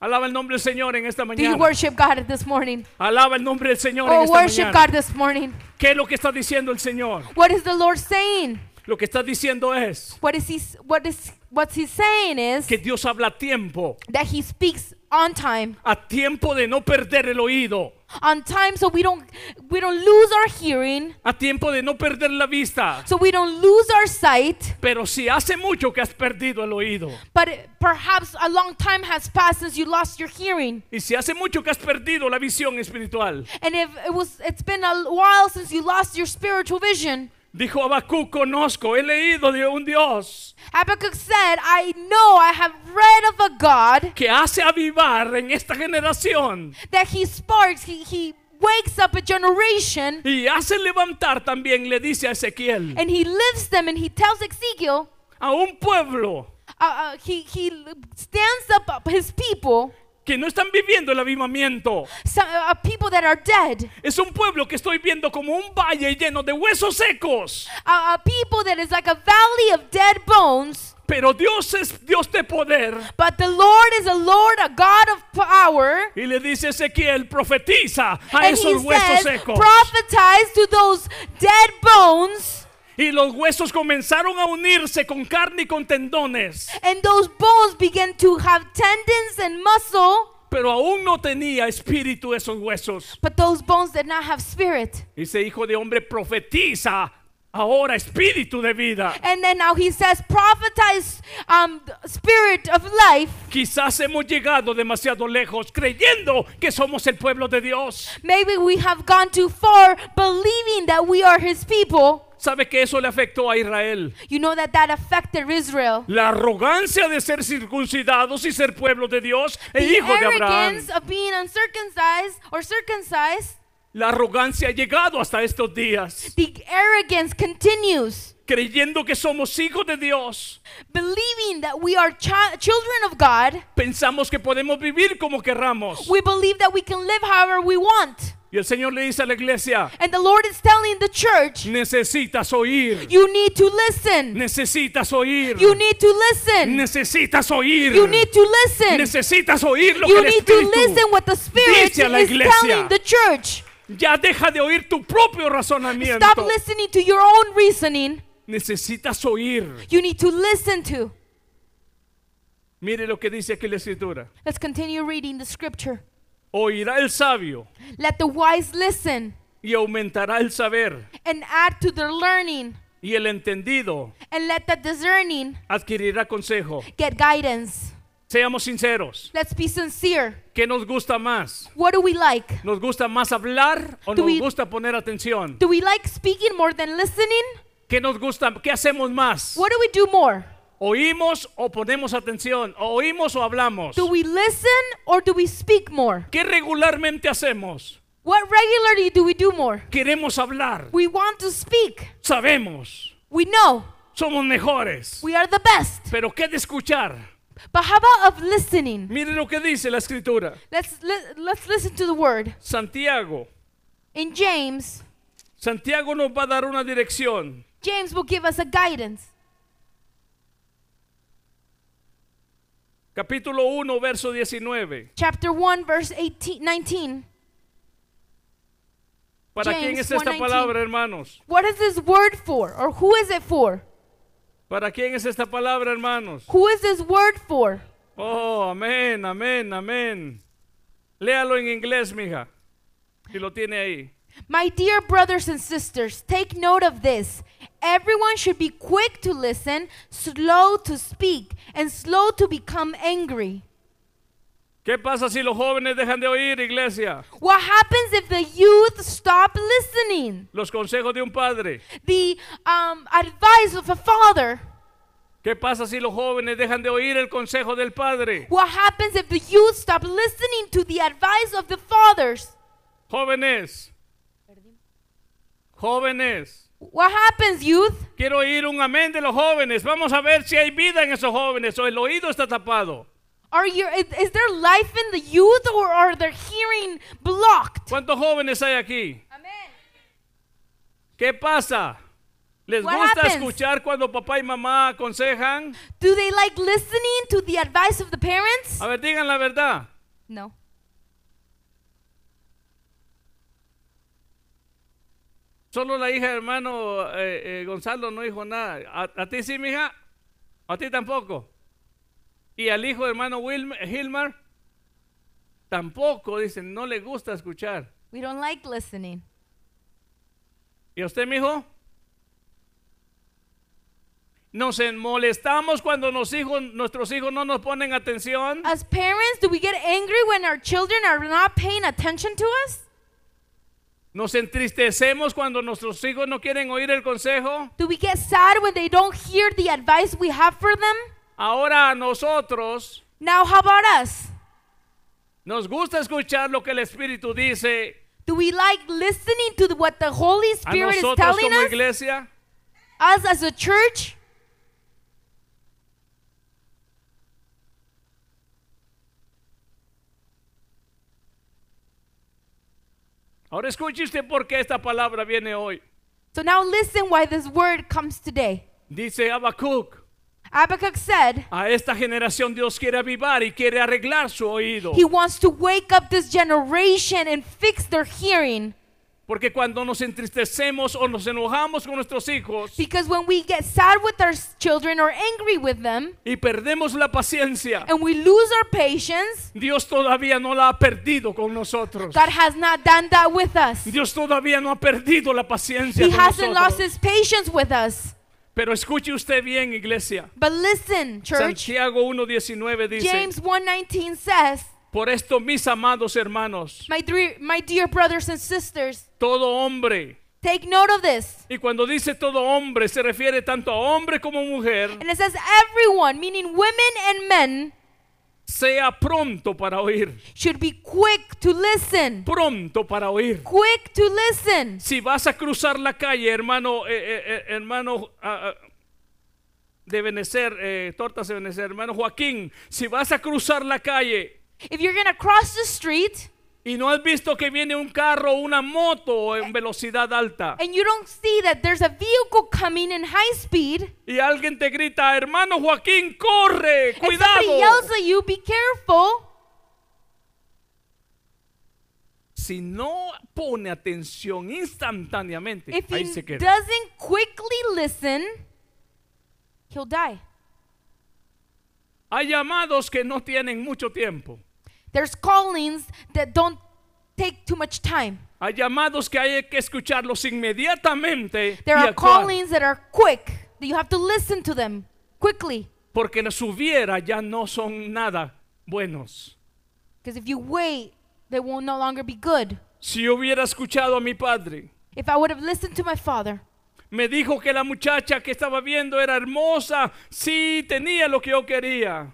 Alaba el nombre del Señor en esta Do you mañana. worship God this morning? Alaba el nombre del Señor en Oh, esta worship mañana. God this morning. ¿Qué es lo que está diciendo el Señor? What is the Lord saying? Lo que está diciendo es What is he what is saying is que Dios habla a tiempo that he speaks on time, a tiempo de no perder el oído, on time so we don't we don't lose our hearing, a tiempo de no perder la vista. so we don't lose our sight. Pero si hace mucho que has perdido el oído, But it- perhaps a long time has passed since you lost your hearing. y si hace mucho que has perdido la visión espiritual, And if it was it's been a while since you lost your spiritual vision. Dijo Habacuc, conozco, he leído de un Dios Habakkuk said, I know I have read of a God que hace avivar en esta generación that he sparks, he, he wakes up a generation y hace levantar también, le dice a Ezequiel, and he lifts them and he tells Ezekiel, a un pueblo uh, uh, he, he stands up his people, que no están viviendo el avivamiento. some, uh, people that are dead, Es un pueblo que estoy viendo como un valle lleno de huesos secos. uh, uh, people that is like a valley of dead bones. Pero Dios es Dios de poder. But the Lord is a Lord, a God of power. Y le dice a Ezequiel, profetiza a And he esos huesos says, secos. to those dead bones. Y los huesos comenzaron a unirse con carne y con tendones. And those bones began to have tendons and muscle. Pero aún no tenía espíritu esos huesos. But those bones did not have spirit. Dice, hijo de hombre, profetiza ahora espíritu de vida. And then now he says, prophesize um, spirit of life. Quizás hemos llegado demasiado lejos creyendo que somos el pueblo de Dios. Maybe we have gone too far believing that we are his people. ¿Sabe que eso le afectó a Israel? You know that that affected Israel. La arrogancia de ser circuncidados y ser pueblo de Dios e The hijo de Abraham. arrogance of being uncircumcised or circumcised, La arrogancia ha llegado hasta estos días, the arrogance continues. creyendo que somos hijos de Dios. Believing that we are chi- children of God, Pensamos que podemos vivir como querramos. we believe that we can live however we want. Y el Señor le dice a la iglesia, And the Lord is telling the church, necesitas oír, you need to listen. necesitas oír, You need to listen. necesitas oír, You need to listen. necesitas oír lo You que el need to Espíritu listen what the Spirit dice a la is iglesia. telling the church. Ya deja de oír tu propio razonamiento. Stop listening to your own reasoning. Necesitas oír. You need to listen to. Mire lo que dice aquí la escritura. Let's continue reading the scripture. Oirá el sabio Let the wise listen y aumentará el saber. and add to their learning, Y el entendido and let the discerning adquirirá consejo. get guidance. Seamos sinceros. Let's be sincere. ¿Qué nos gusta más? What do we like? ¿Nos gusta más hablar o Do nos we- gusta poner atención? Do we like speaking more than listening? ¿Qué nos gusta? ¿Qué hacemos más? What do we do more? ¿Oímos o ponemos atención? ¿O ¿Oímos o hablamos? Do we listen or do we speak more? ¿Qué regularmente hacemos? What regularly do we do more? Queremos hablar. We want to speak. Sabemos. We know Somos mejores. we are the best. Pero ¿qué de escuchar? But how about of listening? Mire lo que dice la escritura. Let's li- let's listen to the word. Santiago. In James, Santiago nos va a dar una dirección. James will give us a guidance. Capítulo 1, verso 19. Chapter 1 verse 18 19. ¿Para James quién es esta 1:19. palabra, hermanos? What is this word for or who is it for? ¿Para quién es esta palabra, hermanos? Who is this word for? Oh, amén, amén, amén. Léalo en inglés, mija. Si lo tiene ahí. My dear brothers and sisters, take note of this. Everyone should be quick to listen, slow to speak, and slow to become angry. ¿Qué pasa si los jóvenes dejan de oír, iglesia? What happens if the youth stop listening? Los consejos de un padre. The um, advice of a father. ¿Qué pasa si los jóvenes dejan de oír el consejo del padre? What happens if the youth stop listening to the advice of the fathers? Jóvenes. Jóvenes. What happens, youth? Quiero oír un amén de los jóvenes. Vamos a ver si hay vida en esos jóvenes o el oído está tapado. Are you, is, is there life in the youth or are their hearing blocked? ¿Cuántos jóvenes hay aquí? Amen. ¿Qué pasa? ¿Les What gusta happens? escuchar cuando papá y mamá aconsejan? Do they like listening to the advice of the parents? A ver, digan la verdad. No. Solo la hija hermano eh, eh, Gonzalo no dijo nada. ¿A, a ti sí, mija? ¿A ti tampoco? ¿Y al hijo hermano Wilm- Hilmar? tampoco dicen, no le gusta escuchar. We don't like listening. ¿Y a usted, mijo? Nos molestamos cuando nos hijos, nuestros hijos no nos ponen atención. As parents, do we get angry when our children are not paying attention to us? Nos entristecemos cuando nuestros hijos no quieren oír el consejo. Do we get sad when they don't hear the advice we have for them? Ahora a nosotros Now, how about us? nos gusta escuchar lo que el Espíritu dice Do we like listening to what the Holy a Spirit is nosotros telling como us? iglesia. Us as a church? Ahora escuche usted por qué esta palabra viene hoy. So now listen why this word comes today. Dice Habacuc, Habakkuk said, a esta generación Dios quiere avivar y quiere arreglar su oído. He wants to wake up this generation and fix their hearing. Porque cuando nos entristecemos o nos enojamos con nuestros hijos Because when we get sad with our children or angry with them y perdemos la paciencia, and we lose our patience, Dios todavía no la ha perdido con nosotros. God has not done that with us. Dios todavía no ha perdido la paciencia He con hasn't lost nosotros. his patience with us. Pero escuche usted bien, iglesia. But listen, church, Santiago 1.19 dice, James 1:19 says, por esto mis amados hermanos, my, three, my dear brothers and sisters, todo hombre, take note of this. y cuando dice todo hombre se refiere tanto a hombre como mujer, And it says everyone, meaning women and men, sea pronto para oír, should be quick to listen. pronto para oír. Quick to listen. Si vas a cruzar la calle, hermano, eh, eh, eh, hermano ah, de Benecer, eh, Tortas de Benecer, hermano Joaquín, si vas a cruzar la calle If you're going to cross the street y no has visto que viene un carro o una moto en velocidad alta and you don't see that there's a vehicle coming in high speed, y alguien te grita, hermano Joaquín, corre, and somebody cuidado. yells at you, be careful. Si no pone atención instantáneamente, If ahí he se queda. doesn't quickly listen, he'll die. Hay llamados que no tienen mucho tiempo. There's callings that don't take too much time. Hay llamados que hay que escucharlos inmediatamente There y are actuar, callings that are quick, that you have to listen to them quickly. porque los hubiera ya no son nada buenos. Because if you wait, they will no longer be good. Si yo hubiera escuchado a mi padre, If I would have listened to my father, me dijo que la muchacha que estaba viendo era hermosa, sí, tenía lo que yo quería,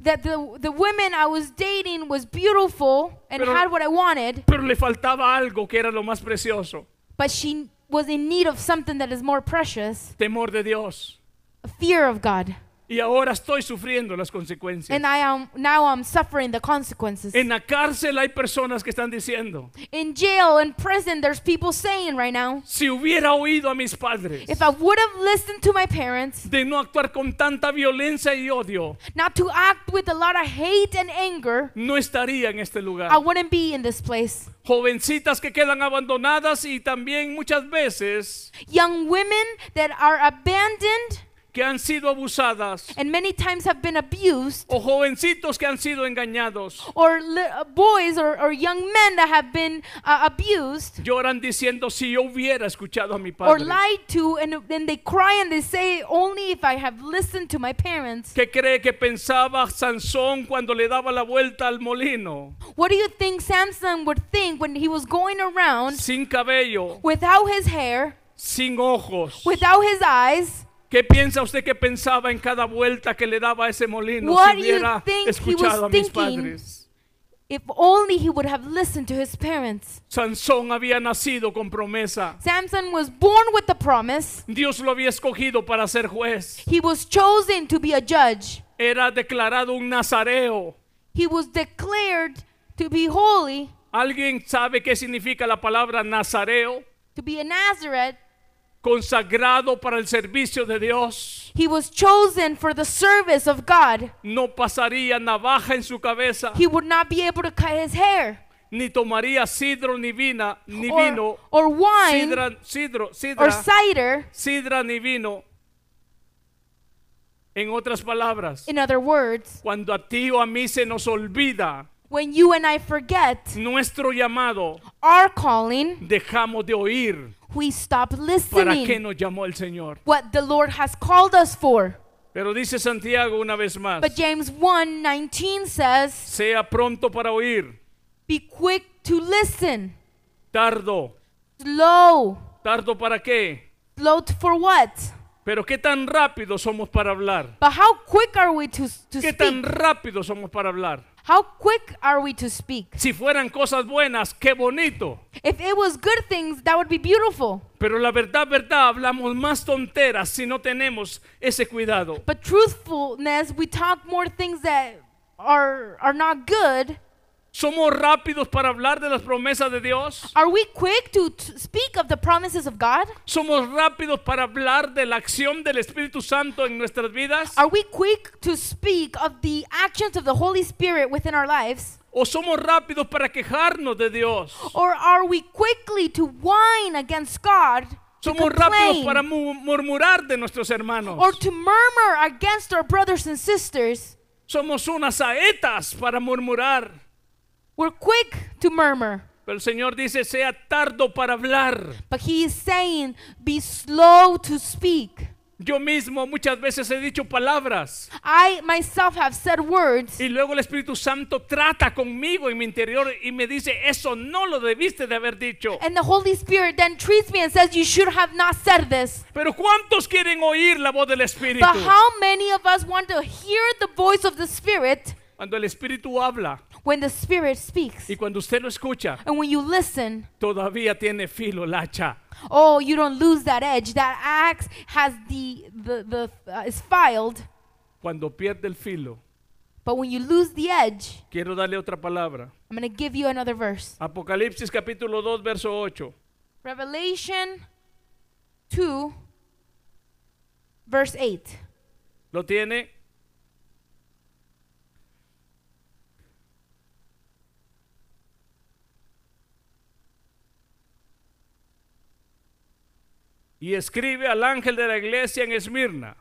that the, the women I was dating was beautiful and Pero- had what I wanted, pero le faltaba algo que era lo más precioso, but she was in need of something that is more precious, temor de Dios. a fear of God. Y ahora estoy sufriendo las consecuencias. And I am now I'm suffering the consequences. En la cárcel hay personas que están diciendo, in jail, in prison, there's people saying right now, si hubiera oído a mis padres if I would have listened to my parents, de no actuar con tanta violencia y odio, not to act with a lot of hate and anger, no estaría en este lugar. I wouldn't be in this place. Jovencitas que quedan abandonadas y también muchas veces Young women that are abandoned que han sido abusadas and many times have been abused, o jovencitos que han sido engañados. or uh, boys or, or young men that have been uh, abused Lloran diciendo si yo hubiera escuchado a mi or padre. lied to, and then they cry and they say, Only if I have listened to my parents. ¿Qué cree que pensaba Sansón cuando le daba la vuelta al molino? What do you think Samson would think when he was going around Sin cabello, without his hair, sin ojos. without his eyes? ¿Qué piensa usted que pensaba en cada vuelta que le daba ese molino What si hubiera escuchado a mis padres? If only he would have listened to his parents. Sansón había nacido con promesa. Samson was born with the promise. Dios lo había escogido para ser juez. He was chosen to be a judge. Era declarado un nazareo. He was declared to be holy, ¿Alguien sabe qué significa la palabra nazareo? to be a Nazareth. Consagrado para el servicio de Dios. He was chosen for the service of God. No pasaría navaja en su cabeza, He would not be able to cut his hair ni tomaría sidro ni vina, ni or, vino, or wine sidra, sidro, or sidra, cider. sidra ni vino. En otras palabras, In other words, cuando a ti o a mí se nos olvida when you and I forget nuestro llamado, our calling, dejamos de oír we stop para qué listening nos llamó el Señor. what the Lord has called us for. Pero dice Santiago una vez más, But James 1 19 says, sea pronto para oír, Be quick to listen, tardo, slow. tardo para qué, Slow for what? pero qué tan rápido somos para hablar, But how quick are we to, to qué tan rápido somos para hablar. How quick are we to speak? Si fueran cosas buenas, qué bonito. If it was good things, that would be beautiful. Pero la verdad, verdad, hablamos más tonteras si no tenemos ese cuidado. But truthfulness, we talk more things that are are not good. ¿Somos rápidos para hablar de las promesas de Dios? Are we quick to, speak of the promises of God? ¿Somos rápidos para hablar de la acción del Espíritu Santo en nuestras vidas? Are we quick to speak of the actions of the Holy Spirit within our lives? ¿O somos rápidos para quejarnos de Dios? Or are we quickly to whine against God? ¿Somos rápidos complain, para mu- murmurar de nuestros hermanos? or to murmur against our brothers and sisters? Somos unas saetas para murmurar. We're quick to murmur. Pero el Señor dice, sea tardo para hablar. But he is saying, be slow to speak. Yo mismo muchas veces he dicho palabras I myself have said words, y luego el Espíritu Santo trata conmigo en mi interior y me dice, eso no lo debiste de haber dicho. and the Holy Spirit then treats me and says, You should have not said this. Pero ¿cuántos quieren oír la voz del Espíritu? But how many of us want to hear the voice of the Spirit Cuando el Espíritu habla when the Spirit speaks? y cuando usted lo escucha, And when you listen, todavía tiene filo el hacha. oh, you don't lose that edge. That axe has the, the, the uh, is filed. Cuando pierde el filo, But when you lose the edge, quiero darle otra palabra. I'm going to give you another verse. Apocalipsis capítulo 2, verso 8. Revelation 2, verse 8. ¿Lo tiene? Y escribe al ángel de la iglesia en Esmirna.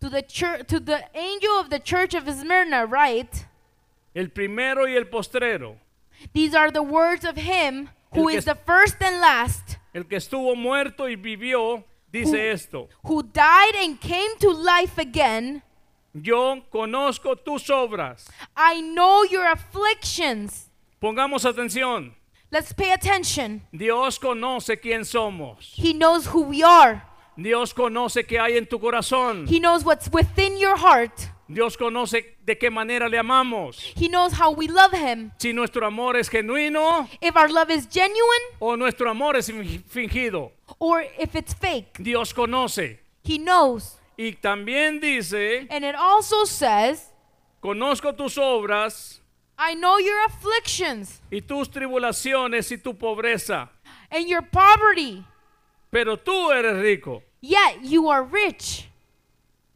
To the church, to the angel of the church of Smyrna, write, el primero y el postrero, These are the words of him who is the first and last, el que estuvo muerto y vivió, dice Who- esto, who died and came to life again. yo conozco tus obras. I know your afflictions. Pongamos atención, Let's pay attention. Dios conoce quién somos. He knows who we are. Dios conoce qué hay en tu corazón. He knows what's within your heart. Dios conoce de qué manera le amamos. He knows how we love him. Si nuestro amor es genuino If our love is genuine o nuestro amor es fin- fingido. or if it's fake. Dios conoce. He knows. Y también dice, And it also says, conozco tus obras I know your afflictions y tus tribulaciones y tu pobreza, and your poverty, pero tú eres rico. yet you are rich.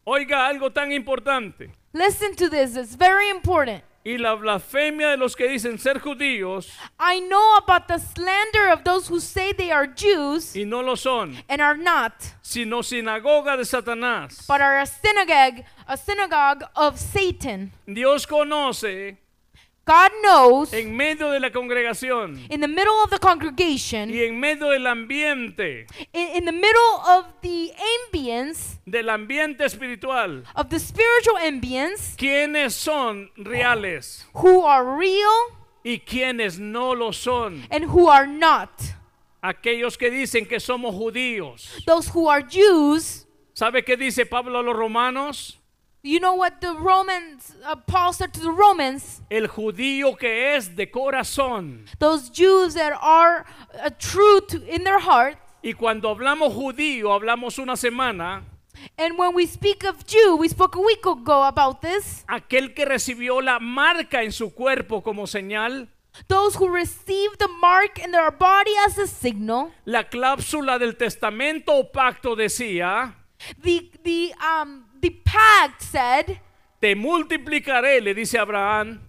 Oiga algo tan importante. Listen to this, it's very important. Y la blasfemia de los que dicen ser judíos I know about the slander of those who say they are Jews y no lo son, and are not, sino sinagoga de Satanás. but are a synagogue, a synagogue of Satan. Dios conoce God knows en medio de la congregación in the middle of the congregation, y en medio del ambiente, in, in the middle of the ambience, del ambiente espiritual, of the spiritual ambience, quiénes son reales who are real y quiénes no lo son. and who are not. Aquellos que dicen que somos judíos. Those who are Jews, ¿Sabe qué dice Pablo a los romanos? You know what the Romans, uh, Paul said to the Romans, El judío que es de corazón. those Jews that are uh, true to, in their heart. Y cuando hablamos judío, hablamos una semana, And when we speak of Jew, we spoke a week ago about this. aquel que recibió la marca en su cuerpo como señal, Those who receive the mark in their body as a signal. la cláusula del testamento o pacto decía, The the um the pact said te multiplicaré, le dice Abraham,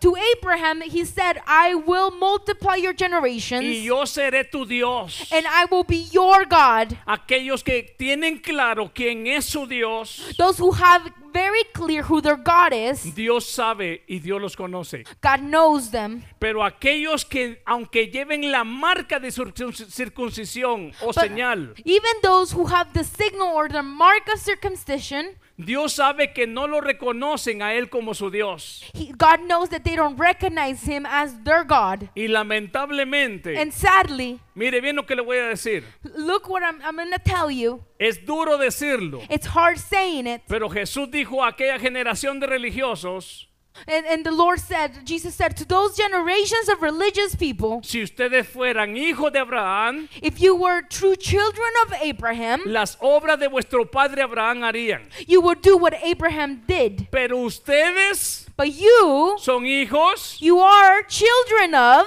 to Abraham, he said, "I will multiply your y generations, yo seré tu Dios. and I will be your God." Aquellos que tienen claro quién es su Dios, Those who have very clear who their God is. Dios sabe y Dios los conoce. God knows them. Pero aquellos que, aunque lleven la marca de circun- circuncisión o But señal, even those who have the signal or the mark of circumcision, Dios sabe que no lo reconocen a Él como su Dios. he, God knows that they don't recognize him as their God. Y lamentablemente, And sadly, mire bien lo que le voy a decir. look what I'm, I'm going to tell you. Es duro decirlo, It's hard saying it. pero Jesús dijo a aquella generación de religiosos, And, and the Lord said, Jesus said, to those generations of religious people, si ustedes fueran hijos de Abraham, if you were true children of Abraham, las obras de vuestro padre Abraham harían. you would do what Abraham did. Pero ustedes But you, son hijos you are children of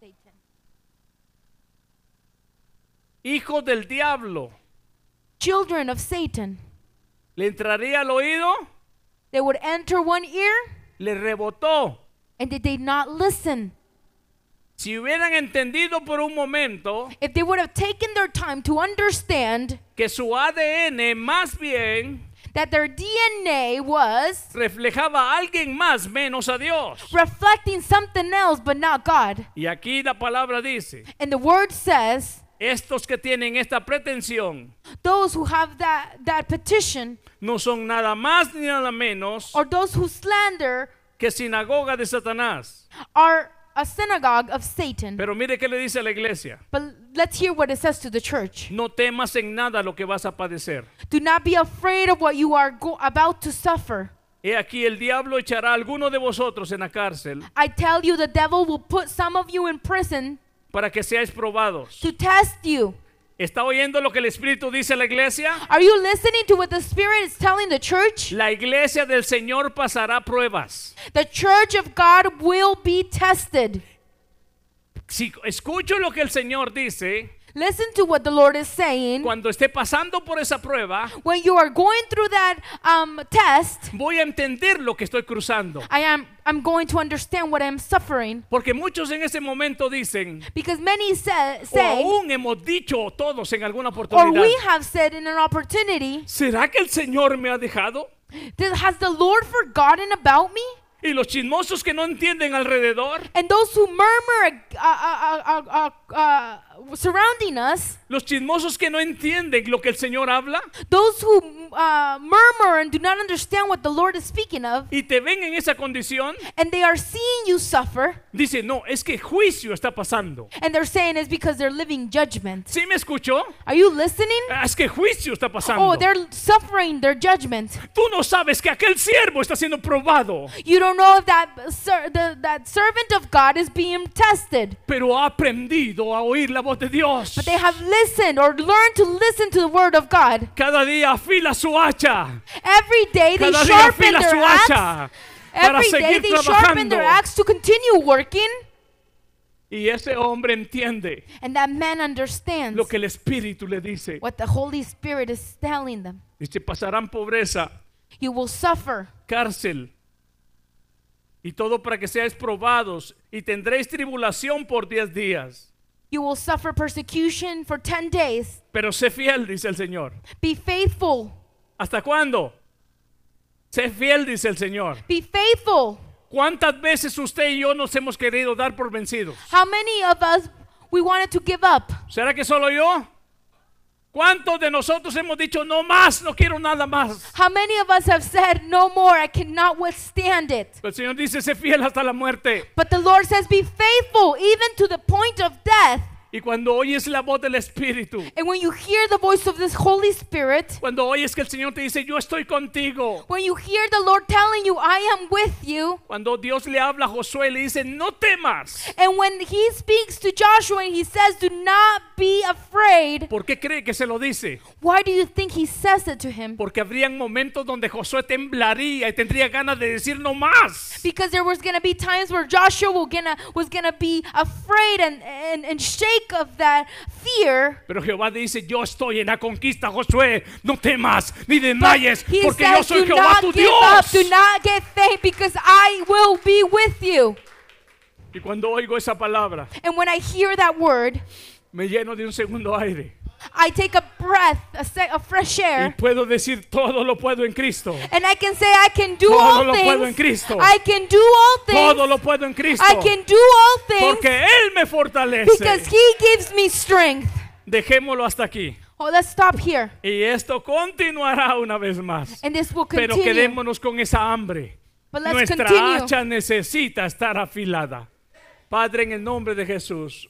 Satan. hijos del diablo. Children of Satan. ¿Le entraría al oído? They would enter one ear Le rebotó. and they did not listen. Si hubieran entendido por un momento If they would have taken their time to understand que su ADN más bien that their DNA was reflejaba a alguien más menos a Dios. reflecting something else but not God. Y aquí la palabra dice, And the word says, estos que tienen esta pretensión those who have that, that petition no son nada más ni nada menos or those who slander que sinagoga de Satanás. are a synagogue of Satan. Pero mire qué le dice a la iglesia. But let's hear what it says to the church. No temas en nada lo que vas a padecer. Do not be afraid of what you are about to suffer. He aquí el diablo echará a alguno de vosotros en la cárcel I tell you, the devil will put some of you in prison para que seáis probados. to test you. ¿Está oyendo lo que el Espíritu dice a la iglesia? Are you listening to what the Spirit is telling the church? La iglesia del Señor pasará pruebas. The church of God will be tested. Si escucho lo que el Señor dice, Listen to what the Lord is saying. cuando esté pasando por esa prueba, When you are going through that um, test, voy a entender lo que estoy cruzando. I am I'm going to understand what I'm suffering Porque muchos en ese momento dicen, because many say, o say aún hemos dicho todos en alguna or oportunidad, we have said in an opportunity, ¿será que el Señor me ha dejado? "Th- has the Lord forgotten about me? Y los chismosos que no entienden alrededor, And those who murmur uh, uh, uh, uh, uh, uh, surrounding us, los chismosos que no entienden lo que el Señor habla those who uh, murmur and do not understand what the Lord is speaking of, y te ven en esa condición, and they are seeing you suffer, dicen, no, es que juicio está pasando. and they're saying it's because they're living judgment. ¿Sí me escuchó? Are you listening? Ah, Es que juicio está pasando. Oh, they're suffering their judgment. Tú no sabes que aquel siervo está siendo probado, You don't know if that the, that servant of God is being tested, pero ha aprendido a oír la voz de Dios. but they have listened or learned to listen to the word of God. Cada día afila su hacha. Every day they Cada día sharpen afila their su axe. hacha Every day they sharpen trabajando. their axe to continue working, Y ese hombre entiende and that man understands lo que el Espíritu le dice. what the Holy Spirit is telling them. Dice, pasarán pobreza, You will suffer, cárcel y todo para que seáis probados y tendréis tribulación por diez días. You will suffer persecution for 10 days. Pero sé fiel, dice el Señor. Be faithful. ¿Hasta cuándo? Sé fiel, dice el Señor. Be faithful. ¿Cuántas veces usted y yo nos hemos querido dar por vencidos? How many of us we wanted to give up? ¿Será que solo yo? ¿Cuántos de nosotros hemos dicho no más, no quiero nada más? How many of us have said, No more, I cannot withstand it? El Señor dice, sé fiel hasta la muerte. But the Lord says, Be faithful even to the point of death. Y cuando oyes la voz del Espíritu, And when you hear the voice of this Holy Spirit, cuando oyes que el Señor te dice, yo estoy contigo, when you hear the Lord telling you, I am with you, cuando Dios le habla a Josué y le dice, no temas, and when He speaks to Joshua and He says, Do not be afraid, ¿por qué cree que se lo dice? why do you think He says it to him? Porque habrían momentos donde Josué temblaría y tendría ganas de decir no más. Because there was gonna be times where Joshua was gonna be afraid and, and, and shake of that fear. Pero Jehová dice, yo estoy en la conquista, Josué, no temas ni desmayes, porque yo says, soy do Jehová not tu give up, Dios. do not get faint, because I will be with you. Y cuando oigo esa palabra, And when I hear that word, me lleno de un segundo aire. I take a breath, a, se- a fresh y air, puedo decir todo lo puedo en Cristo. and I can say I can do Todo all lo puedo en things. Cristo. I can do all Todo things. lo puedo en Cristo. I can do all things Porque Él me fortalece. because He gives me strength. Dejémoslo hasta aquí. Oh, let's stop here. Y esto continuará una vez más. And this will Pero continue. quedémonos con esa hambre. But let's Nuestra continue. hacha necesita estar afilada. Padre, en el nombre de Jesús,